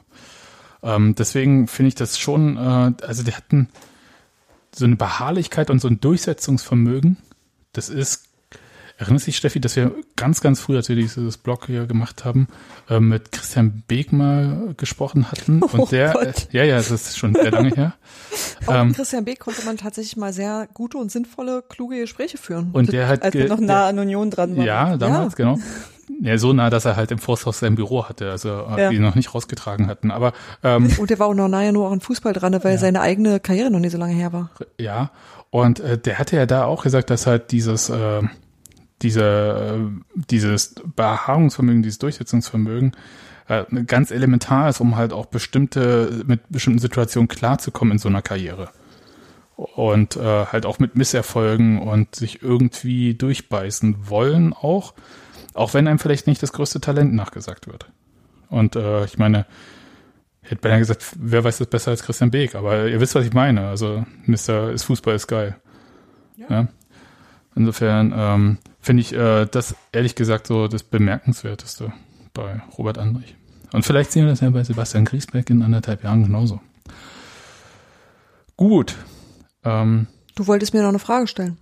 Ähm, deswegen finde ich das schon, äh, also der hat ein, so eine Beharrlichkeit und so ein Durchsetzungsvermögen. Das ist, erinnerst dich, Steffi, dass wir ganz, ganz früh, als wir dieses Blog hier gemacht haben, äh, mit Christian Beek mal gesprochen hatten. Und Oh der, äh, Gott. ja, ja, das ist schon sehr lange her. Auch Ähm, mit Christian Beck konnte man tatsächlich mal sehr gute und sinnvolle, kluge Gespräche führen. Und der hat, Als wir noch nah an Union dran waren. Ja, damals, genau. Ja, so nah, dass er halt im Forsthaus sein Büro hatte, also äh, Ja. die noch nicht rausgetragen hatten. Aber ähm, Und der war auch noch nahe nur an Fußball dran, weil seine eigene Karriere noch nicht so lange her war. ja, und äh, der hatte ja da auch gesagt, dass halt dieses, äh, diese, dieses Beharrungsvermögen, dieses Durchsetzungsvermögen äh, ganz elementar ist, um halt auch bestimmte, mit bestimmten Situationen klarzukommen in so einer Karriere. Und äh, halt auch mit Misserfolgen und sich irgendwie durchbeißen wollen auch, auch wenn einem vielleicht nicht das größte Talent nachgesagt wird. Und äh, ich meine, ich hätte beinahe gesagt, wer weiß das besser als Christian Beek, aber ihr wisst, was ich meine. Also Mr. ist Fußball ist geil. Ja. Insofern ähm, finde ich äh, das ehrlich gesagt so das Bemerkenswerteste bei Robert Andrich. Und vielleicht sehen wir das ja bei Sebastian Griesbeck in anderthalb Jahren genauso. Gut. Ähm, Du wolltest mir noch eine Frage stellen.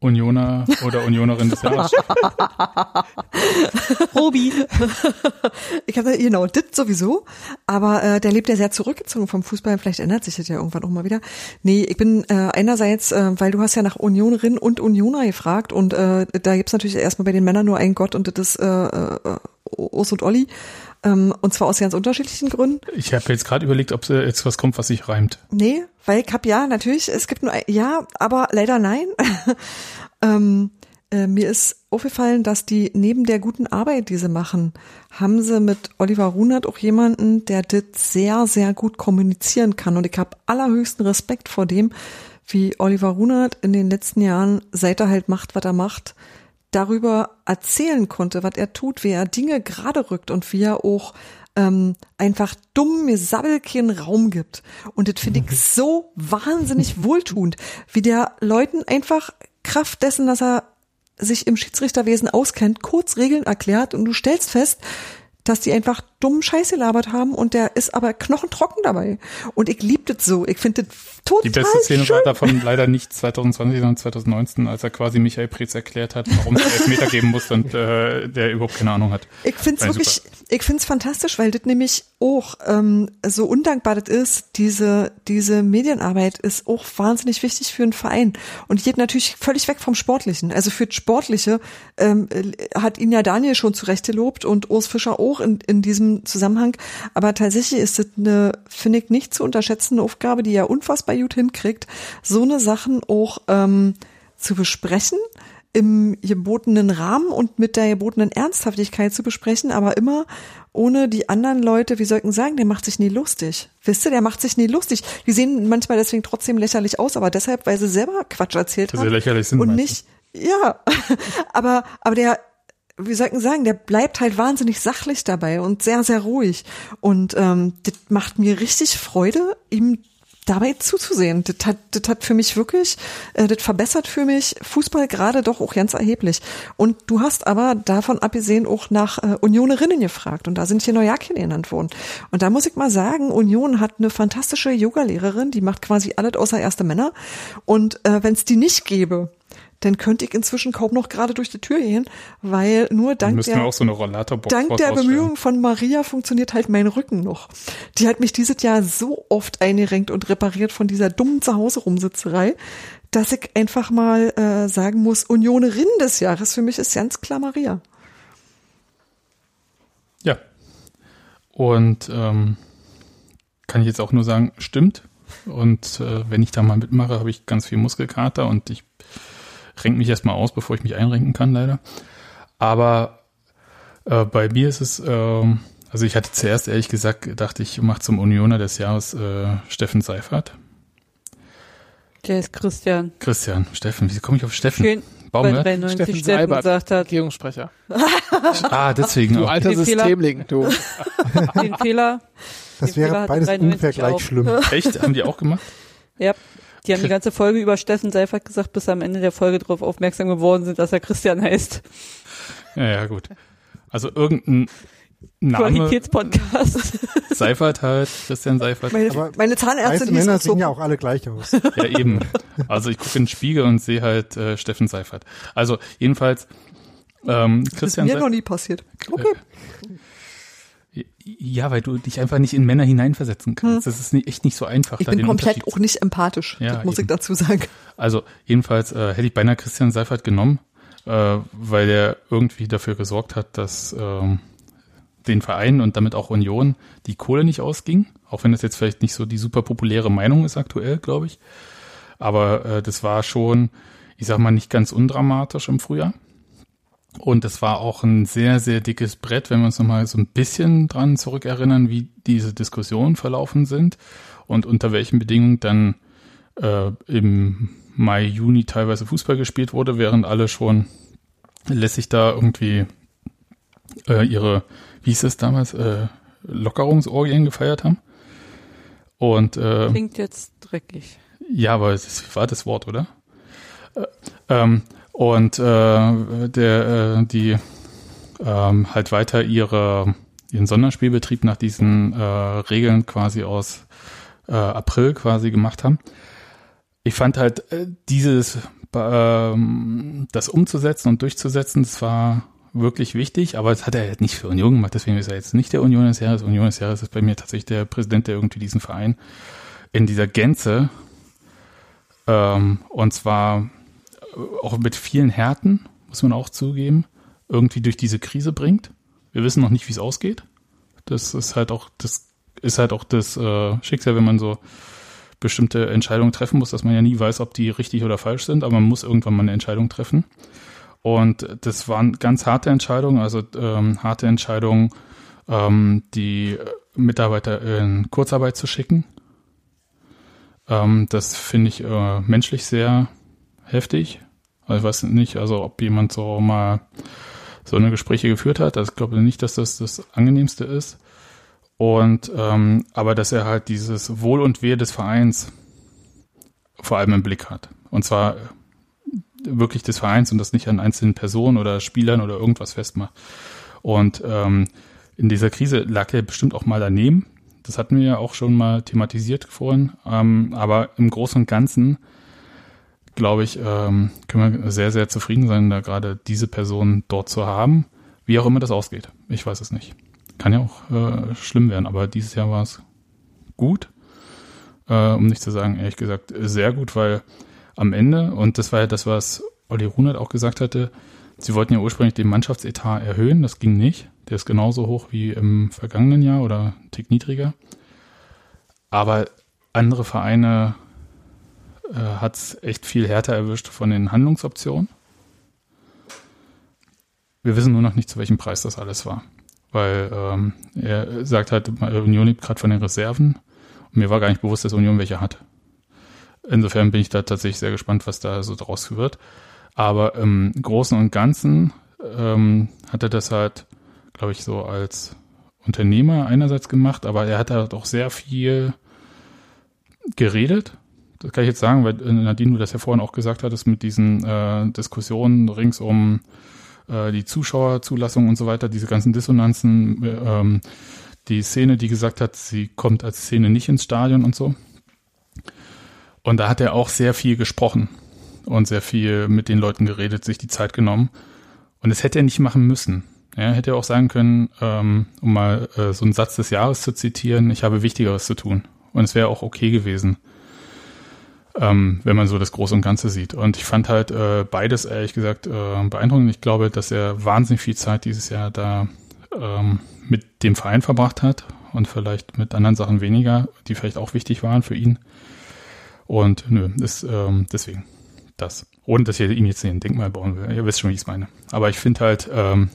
Unioner oder Unionerin des Jahres. Robi. ich habe genau das sowieso, aber äh, der lebt ja sehr zurückgezogen vom Fußball. Vielleicht ändert sich das ja irgendwann auch mal wieder. Nee, ich bin äh, einerseits, äh, weil du hast ja nach Unionerin und Unioner gefragt und äh, da gibt's natürlich erstmal bei den Männern nur einen Gott und das ist äh, äh, Urs und Olli. Ähm, und zwar aus ganz unterschiedlichen Gründen. Ich habe jetzt gerade überlegt, ob äh, jetzt was kommt, was sich reimt. Nee, weil ich hab ja, natürlich, es gibt nur ein, ja, aber leider nein. ähm, äh, mir ist aufgefallen, dass die neben der guten Arbeit, die sie machen, haben sie mit Oliver Runert auch jemanden, der das sehr, sehr gut kommunizieren kann. Und ich habe allerhöchsten Respekt vor dem, wie Oliver Runert in den letzten Jahren, seit er halt macht, was er macht, darüber erzählen konnte, was er tut, wie er Dinge gerade rückt und wie er auch ähm, einfach dumm mir Sabbel keinen Raum gibt. Und das finde ich so wahnsinnig wohltuend, wie der Leuten einfach Kraft dessen, dass er sich im Schiedsrichterwesen auskennt, kurz Regeln erklärt und du stellst fest, dass die einfach dummen Scheiß gelabert haben und der ist aber knochentrocken dabei. Und ich lieb das so. Ich finde das total Die beste Szene schön. war davon leider nicht 2020, sondern 2019, als er quasi Michael Preetz erklärt hat, warum es Elfmeter geben muss und äh, der überhaupt keine Ahnung hat. Ich find's War wirklich, ich find's fantastisch, weil das nämlich auch ähm, so undankbar das ist. Diese diese Medienarbeit ist auch wahnsinnig wichtig für einen Verein und geht natürlich völlig weg vom Sportlichen. Also für das Sportliche ähm, äh, hat ihn ja Daniel schon zurecht gelobt und Urs Fischer auch in, in diesem Zusammenhang. Aber tatsächlich ist das eine, finde ich, nicht zu unterschätzende Aufgabe, die er unfassbar gut hinkriegt, so eine Sachen auch ähm, zu besprechen im gebotenen Rahmen und mit der gebotenen Ernsthaftigkeit zu besprechen, aber immer ohne die anderen Leute, wie soll ich denn sagen, der macht sich nie lustig. Wisst ihr, der macht sich nie lustig. Die sehen manchmal deswegen trotzdem lächerlich aus, aber deshalb, weil sie selber Quatsch erzählt haben. lächerlich sind, Und nicht, ja, aber, aber der, wie soll ich denn sagen, der bleibt halt wahnsinnig sachlich dabei und sehr, sehr ruhig. Und ähm, das macht mir richtig Freude, ihm dabei zuzusehen. Das hat, das hat für mich wirklich, äh, das verbessert für mich Fußball gerade doch auch ganz erheblich. Und du hast aber davon abgesehen auch nach äh, Unionerinnen gefragt und da sind hier Neujakin genannt worden. Und da muss ich mal sagen, Union hat eine fantastische Yogalehrerin, die macht quasi alles außer erste Männer. Und äh, wenn es die nicht gäbe, dann könnte ich inzwischen kaum noch gerade durch die Tür gehen, weil nur dank der so Dank der. Bemühungen von Maria funktioniert halt mein Rücken noch. Die hat mich dieses Jahr so oft eingerenkt und repariert von dieser dummen Zuhause-Rumsitzerei, dass ich einfach mal äh, sagen muss, Unionerin des Jahres für mich ist ganz klar Maria. Ja. Und ähm, kann ich jetzt auch nur sagen, stimmt. Und äh, wenn ich da mal mitmache, habe ich ganz viel Muskelkater und ich renke mich erstmal aus, bevor ich mich einrenken kann, leider. Aber äh, bei mir ist es, ähm, also ich hatte zuerst ehrlich gesagt gedacht, ich mache zum Unioner des Jahres äh, Steffen Seifert. Der ist Christian. Christian, Steffen, wie komme ich auf Steffen? Schön, weil Baumgart? 93 Steffen Steffen Seibert, gesagt hat, Regierungssprecher. Ah, deswegen Du auch. alter Den Fehler- Systemling, du. den Fehler. Das Den Fehler wäre hat beides 93 ungefähr gleich auch. schlimm. Echt? Haben die auch gemacht? Ja. Die haben die ganze Folge über Steffen Seifert gesagt, bis am Ende der Folge darauf aufmerksam geworden sind, dass er Christian heißt. Ja, ja, gut. Also irgendein Name, Qualitätspodcast. Seifert halt, Christian Seifert. Meine, Aber meine Zahnärztin die Männer sehen ja auch alle gleich aus. Ja, eben. Also ich gucke in den Spiegel und sehe halt äh, Steffen Seifert. Also jedenfalls ähm, Das ist Christian mir noch Seifert. nie passiert. Okay. Ja, weil du dich einfach nicht in Männer hineinversetzen kannst. Das ist nicht, echt nicht so einfach. Ich bin komplett auch nicht empathisch, Ja, das muss eben. ich dazu sagen. Also jedenfalls äh, hätte ich beinahe Christian Seifert genommen, äh, weil er irgendwie dafür gesorgt hat, dass ähm, den Verein und damit auch Union die Kohle nicht ausging. Auch wenn das jetzt vielleicht nicht so die super populäre Meinung ist aktuell, glaube ich. Aber äh, das war schon, ich sag mal, nicht ganz undramatisch im Frühjahr. Und das war auch ein sehr, sehr dickes Brett, wenn wir uns nochmal so ein bisschen dran zurückerinnern, wie diese Diskussionen verlaufen sind und unter welchen Bedingungen dann äh, im Mai, Juni teilweise Fußball gespielt wurde, während alle schon lässig da irgendwie äh, ihre, wie hieß es damals, äh, Lockerungsorgien gefeiert haben. Und äh, Klingt jetzt dreckig. ja, aber es war das Wort, oder? Äh, ähm, und äh, der, äh, die ähm, halt weiter ihre, ihren Sonderspielbetrieb nach diesen äh, Regeln quasi aus äh, April quasi gemacht haben. Ich fand halt äh, dieses, ähm, das umzusetzen und durchzusetzen, das war wirklich wichtig, aber das hat er halt nicht für Union gemacht, deswegen ist er jetzt nicht der Union des Jahres. Union des Jahres ist bei mir tatsächlich der Präsident, der irgendwie diesen Verein in dieser Gänze ähm, und zwar äh, auch mit vielen Härten, muss man auch zugeben, irgendwie durch diese Krise bringt. Wir wissen noch nicht, wie es ausgeht. Das ist halt auch, das ist halt auch das äh, Schicksal, wenn man so bestimmte Entscheidungen treffen muss, dass man ja nie weiß, ob die richtig oder falsch sind, aber man muss irgendwann mal eine Entscheidung treffen. Und das waren ganz harte Entscheidungen, also ähm, harte Entscheidungen, ähm, die Mitarbeiter in Kurzarbeit zu schicken. Ähm, das finde ich äh, menschlich sehr heftig. Also ich weiß nicht, also ob jemand so mal so eine Gespräche geführt hat. Also ich glaube nicht, dass das das angenehmste ist. Und ähm, aber dass er halt dieses Wohl und Wehe des Vereins vor allem im Blick hat. Und zwar wirklich des Vereins und das nicht an einzelnen Personen oder Spielern oder irgendwas festmacht. Und ähm, in dieser Krise lag er bestimmt auch mal daneben. Das hatten wir ja auch schon mal thematisiert vorhin. Ähm, aber im Großen und Ganzen, glaube ich, ähm, können wir sehr, sehr zufrieden sein, da gerade diese Person dort zu haben. Wie auch immer das ausgeht. Ich weiß es nicht. Kann ja auch äh, schlimm werden, aber dieses Jahr war es gut. Äh, um nicht zu sagen, ehrlich gesagt, sehr gut, weil am Ende, und das war ja das, was Olli Runert auch gesagt hatte, sie wollten ja ursprünglich den Mannschaftsetat erhöhen, das ging nicht. Der ist genauso hoch wie im vergangenen Jahr oder ein Tick niedriger. Aber andere Vereine äh, hat es echt viel härter erwischt von den Handlungsoptionen. Wir wissen nur noch nicht, zu welchem Preis das alles war. Weil ähm, er sagt halt, Union lebt gerade von den Reserven. Und mir war gar nicht bewusst, dass Union welche hat. Insofern bin ich da tatsächlich sehr gespannt, was da so draus wird. Aber im Großen und Ganzen ähm, hat er das halt, glaube ich, so als Unternehmer einerseits gemacht, aber er hat halt auch sehr viel geredet. Das kann ich jetzt sagen, weil äh, Nadine, du das ja vorhin auch gesagt hattest, mit diesen äh, Diskussionen rings um äh, die Zuschauerzulassung und so weiter, diese ganzen Dissonanzen, äh, ähm, die Szene, die gesagt hat, sie kommt als Szene nicht ins Stadion und so. Und da hat er auch sehr viel gesprochen und sehr viel mit den Leuten geredet, sich die Zeit genommen. Und das hätte er nicht machen müssen. Er hätte auch sagen können, ähm, um mal äh, so einen Satz des Jahres zu zitieren, ich habe Wichtigeres zu tun. Und es wäre auch okay gewesen, ähm, wenn man so das Große und Ganze sieht. Und ich fand halt äh, beides ehrlich gesagt äh, beeindruckend. Ich glaube, dass er wahnsinnig viel Zeit dieses Jahr da ähm, mit dem Verein verbracht hat und vielleicht mit anderen Sachen weniger, die vielleicht auch wichtig waren für ihn. Und nö, ist ähm, deswegen das. Ohne dass ich ihm jetzt ein Denkmal bauen will. Ihr wisst schon, wie ich es meine. Aber ich finde halt, ähm,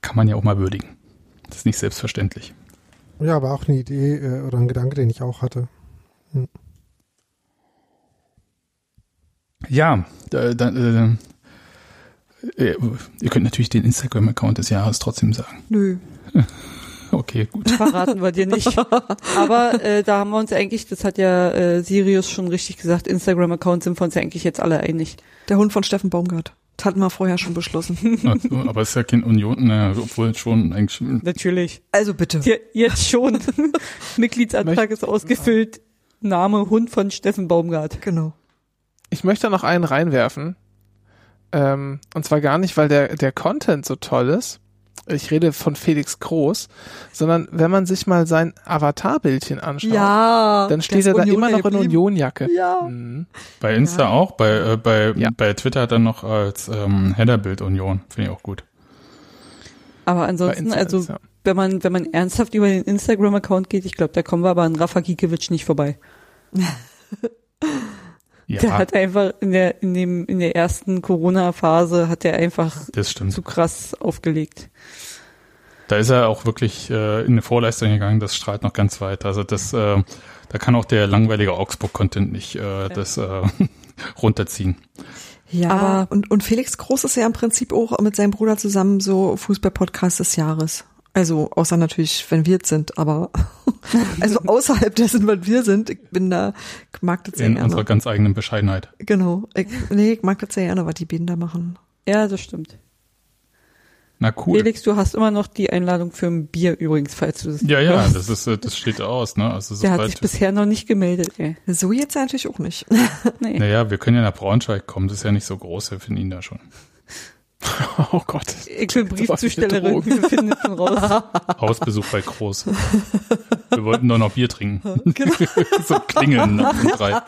kann man ja auch mal würdigen. Das ist nicht selbstverständlich. Ja, aber auch eine Idee äh, oder ein Gedanke, den ich auch hatte. Hm. Ja, da, da, äh, äh, ihr könnt natürlich den Instagram-Account des Jahres trotzdem sagen. Nö. Okay, gut. Verraten wir dir nicht. Aber äh, da haben wir uns eigentlich, das hat ja äh, Sirius schon richtig gesagt, Instagram-Account sind wir uns ja eigentlich jetzt alle einig. Der Hund von Steffen Baumgart. Das hatten wir vorher schon beschlossen. Aber es ist ja kein Union, naja, obwohl schon eigentlich. Natürlich. Also bitte. Ja, jetzt schon. Mitgliedsantrag ist ausgefüllt. Name Hund von Steffen Baumgart. Genau. Ich möchte noch einen reinwerfen. Ähm, und zwar gar nicht, weil der, der Content so toll ist. Ich rede von Felix Groß, sondern wenn man sich mal sein Avatarbildchen anschaut, Ja. dann steht er da immer noch in Unionjacke. Ja. Mhm. Bei Insta auch, bei, äh, bei, Ja. bei Twitter hat er noch als ähm, Headerbild Union. Finde ich auch gut. Aber ansonsten, also ist, ja. wenn man, wenn man ernsthaft über den Instagram-Account geht, ich glaube, da kommen wir aber an Rafa Gikiewicz nicht vorbei. Der Ja, hat einfach in der, in dem, in der ersten Corona-Phase hat er einfach das stimmt. zu krass aufgelegt. Da ist er auch wirklich äh, in eine Vorleistung gegangen, das strahlt noch ganz weit. Also das, äh, da kann auch der langweilige Augsburg-Content nicht äh, das äh, runterziehen. Ja, Aber- und, und Felix Groß ist ja im Prinzip auch mit seinem Bruder zusammen so Fußball-Podcast des Jahres. Also, außer natürlich, wenn wir es sind, aber also außerhalb dessen, wenn wir sind, ich bin da, ich mag das sehr In gerne. unserer ganz eigenen Bescheidenheit. Genau. Ich, nee, ich mag das sehr gerne, was die beiden da machen. Ja, das stimmt. Na cool. Felix, du hast immer noch die Einladung für ein Bier übrigens, falls du das Ja, ja, das ist, äh, das steht aus, ne? Also Der hat sich bisher noch nicht gemeldet, ey. So jetzt natürlich auch nicht. Nee. naja, wir können ja nach Braunschweig kommen, das ist ja nicht so groß, wir finden ihn da schon. Oh Gott. Ich bin Briefzustellerin, wir finden schon raus. Hausbesuch bei Groß. Wir wollten doch noch Bier trinken. so klingeln nach drei.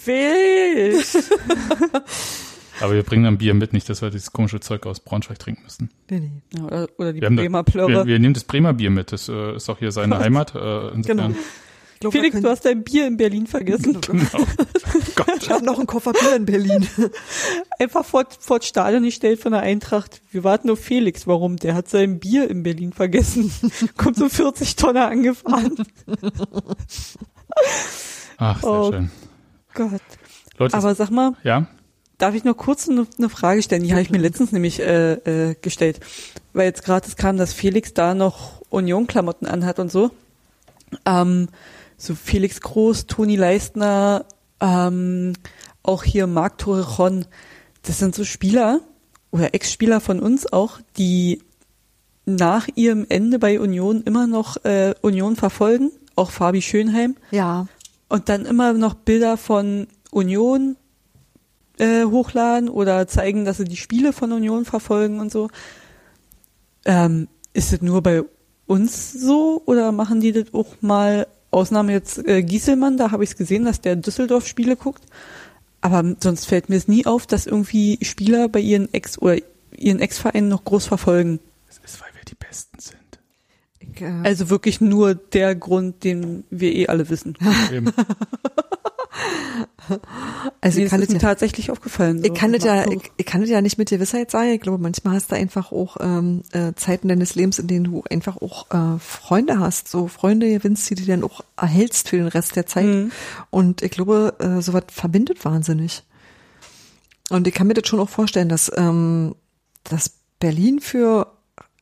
Felix! Aber wir bringen dann Bier mit, nicht, dass wir dieses komische Zeug aus Braunschweig trinken müssen. Nee, nee. Ja, oder, oder die Wir, haben da, Bremer wir, wir nehmen das Bremer Bier mit, das äh, ist auch hier seine Heimat. Äh, insofern. Genau. Glaub, Felix, du hast dein Bier in Berlin vergessen. Genau. Gott. ich habe noch einen Koffer Bier in Berlin. Einfach vor, vor das Stadion gestellt von der Eintracht. Wir warten auf Felix. Warum? Der hat sein Bier in Berlin vergessen. Kommt so 40 Tonner angefahren. Ach, sehr Oh. schön. Gott. Leute, Aber sag mal, ja, Darf ich noch kurz eine, eine Frage stellen? Die habe ich mir letztens nämlich äh, äh, gestellt, weil jetzt gerade es kam, dass Felix da noch Union-Klamotten anhat und so. Ähm, so Felix Groß, Toni Leistner, ähm, auch hier Marc Torrejon, das sind so Spieler oder Ex-Spieler von uns auch, die nach ihrem Ende bei Union immer noch äh, Union verfolgen, auch Fabi Schönheim. Ja. Und dann immer noch Bilder von Union äh, hochladen oder zeigen, dass sie die Spiele von Union verfolgen und so. Ähm, ist das nur bei uns so oder machen die das auch mal, Ausnahme jetzt äh, Gieselmann, da habe ich es gesehen, dass der Düsseldorf-Spiele guckt. Aber sonst fällt mir es nie auf, dass irgendwie Spieler bei ihren Ex- oder ihren Ex-Vereinen noch groß verfolgen. Das ist, weil wir die Besten sind. Ich, äh, Also wirklich nur der Grund, den wir eh alle wissen. Eben. also ich kann es das mir ja, tatsächlich aufgefallen. So. ich kann das ja, ich, ich kann das ja nicht mit Gewissheit sagen. Ich glaube, manchmal hast du einfach auch ähm, äh, Zeiten deines Lebens, in denen du einfach auch äh, Freunde hast, so Freunde gewinnst, die du dann auch erhältst für den Rest der Zeit. Mhm. Und ich glaube, äh, sowas verbindet wahnsinnig. Und ich kann mir das schon auch vorstellen, dass, ähm, dass Berlin für,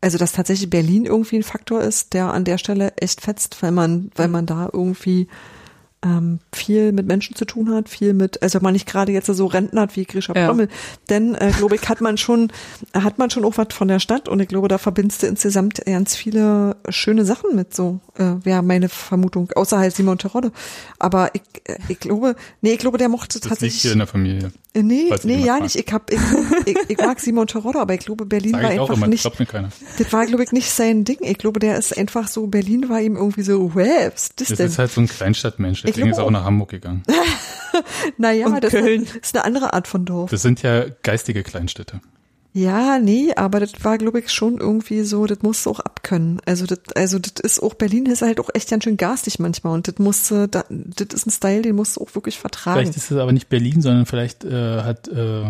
also dass tatsächlich Berlin irgendwie ein Faktor ist, der an der Stelle echt fetzt, weil man, weil man da irgendwie ähm, viel mit Menschen zu tun hat, viel mit, also wenn man nicht gerade jetzt so Renten hat wie Grisha Ja. Prömmel, denn äh, glaube ich, hat man schon, hat man schon auch was von der Stadt und ich glaube, da verbindest du insgesamt ganz viele schöne Sachen mit, so äh, wäre meine Vermutung, außer halt Simon Terodde. Aber ich, äh, ich glaube, nee, ich glaube, der mochte Das tatsächlich. hier in der Familie. Äh, Nee, nee, ja nicht. Ich hab, ich, ich, ich mag Simon Terodde, aber ich glaube, Berlin Sag war einfach immer, nicht, glaubt mir keiner. das war, glaube ich, nicht sein Ding. Ich glaube, der ist einfach so, Berlin war ihm irgendwie so, wow, was ist das Das denn? ist halt so ein Kleinstadtmensch, Ich deswegen ist auch nach Hamburg gegangen. naja, Und das Köln. ist eine andere Art von Dorf. Das sind ja geistige Kleinstädte. Ja, nee, aber das war, glaube ich, schon irgendwie so, das musst du auch abkönnen. Also das, also das ist auch, Berlin ist halt auch echt ganz schön garstig manchmal und das musste, da, das ist ein Style, den musst du auch wirklich vertragen. Vielleicht ist es aber nicht Berlin, sondern vielleicht äh, hat äh,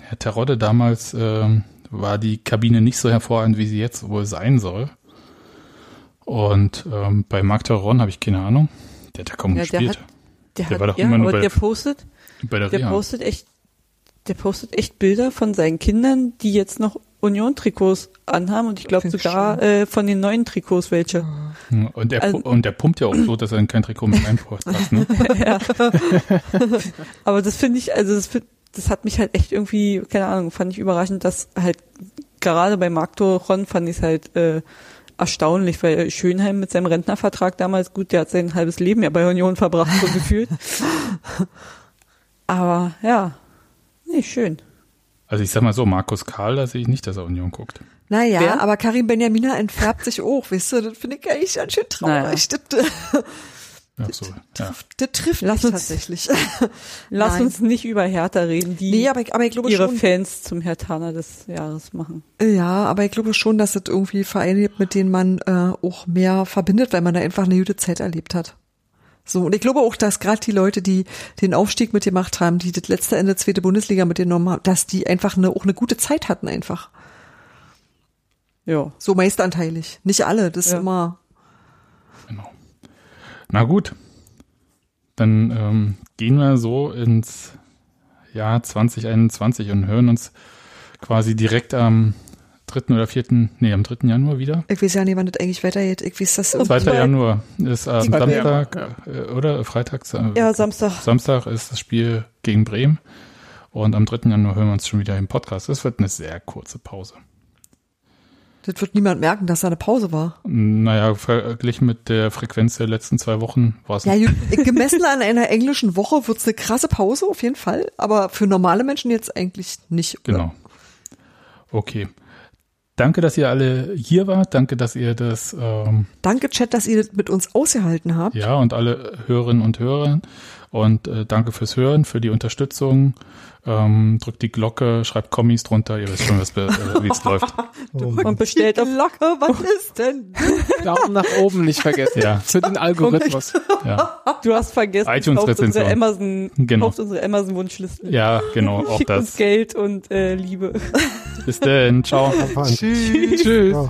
Herr Terodde damals, äh, war die Kabine nicht so hervorragend, wie sie jetzt wohl sein soll. Und ähm, bei Marc Teron habe ich keine Ahnung. Der hat ja kaum Ja, der gespielt. hat- Der, Der hat, war doch ja, immer nur aber bei der der- postet, bei der der Reha. postet echt, der postet echt Bilder von seinen Kindern, die jetzt noch Union-Trikots anhaben und ich glaube sogar äh, von den neuen Trikots welche. Hm, Und der, Also- und der pumpt ja auch so, dass er in kein Trikot mit reinpasst. Ne? Aber das finde ich, also das, find- das hat mich halt echt irgendwie, keine Ahnung, fand ich überraschend, dass halt gerade bei Marc Ron fand ich es halt äh, erstaunlich, weil Schönheim mit seinem Rentnervertrag damals, gut, der hat sein halbes Leben ja bei Union verbracht, so gefühlt. Aber ja, nee, schön. Also ich sag mal so, Markus Karl, da sehe ich nicht, dass er Union guckt. Naja, Wer? aber Karim Benjamina entfärbt sich auch, weißt du, das finde ich eigentlich ganz schön traurig. Das, so, ja. das trifft Lass mich uns- tatsächlich. Lass Nein. uns nicht über Hertha reden, die Nee, aber ich, aber ich glaube ihre schon, Fans zum Hertaner des Jahres machen. ja, aber ich glaube schon, dass es irgendwie Vereine gibt, mit denen man äh, auch mehr verbindet, weil man da einfach eine gute Zeit erlebt hat. So, und ich glaube auch, dass gerade die Leute, die den Aufstieg mitgemacht haben, die das letzte Ende zweite Bundesliga mitgenommen haben, dass die einfach eine, auch eine gute Zeit hatten einfach. Ja. So meistanteilig. Nicht alle, das ist Ja. immer. Na gut. Dann ähm, gehen wir so ins Jahr 2021 und hören uns quasi direkt am 3. oder 4., nee, am 3. Januar wieder. Ich weiß ja nicht, wann das eigentlich weitergeht. Ich weiß das 2. irgendwie- Januar ist am Zweiter Samstag äh, oder Freitag. äh, Ja, Samstag. Samstag ist das Spiel gegen Bremen. Und am 3. Januar hören wir uns schon wieder im Podcast. Es wird eine sehr kurze Pause. Das wird niemand merken, dass da eine Pause war. Naja, verglichen mit der Frequenz der letzten zwei Wochen war es Ja, gemessen an einer englischen Woche wird's eine krasse Pause auf jeden Fall, aber für normale Menschen jetzt eigentlich nicht. oder? Genau. Okay. Danke, dass ihr alle hier wart. Danke, dass ihr das, ähm, Danke, Chat, dass ihr das mit uns ausgehalten habt. ja, und alle Hörerinnen und Hörer. Und äh, danke fürs Hören, für die Unterstützung. Ähm, drückt die Glocke, schreibt Kommis drunter. Ihr wisst schon, äh, wie es läuft. Oh, Und bestellt auf Glocke, was ist denn? Daumen nach oben nicht vergessen. Ja. Für den Algorithmus. Ja, Du hast vergessen, iTunes-Rezension. kauft unsere Amazon, Genau. kauft unsere Amazon-Wunschliste. ja genau, auch Schickt uns das. Geld und äh, Liebe. Bis dann. Ciao. Tschüss. Tschüss. Ja.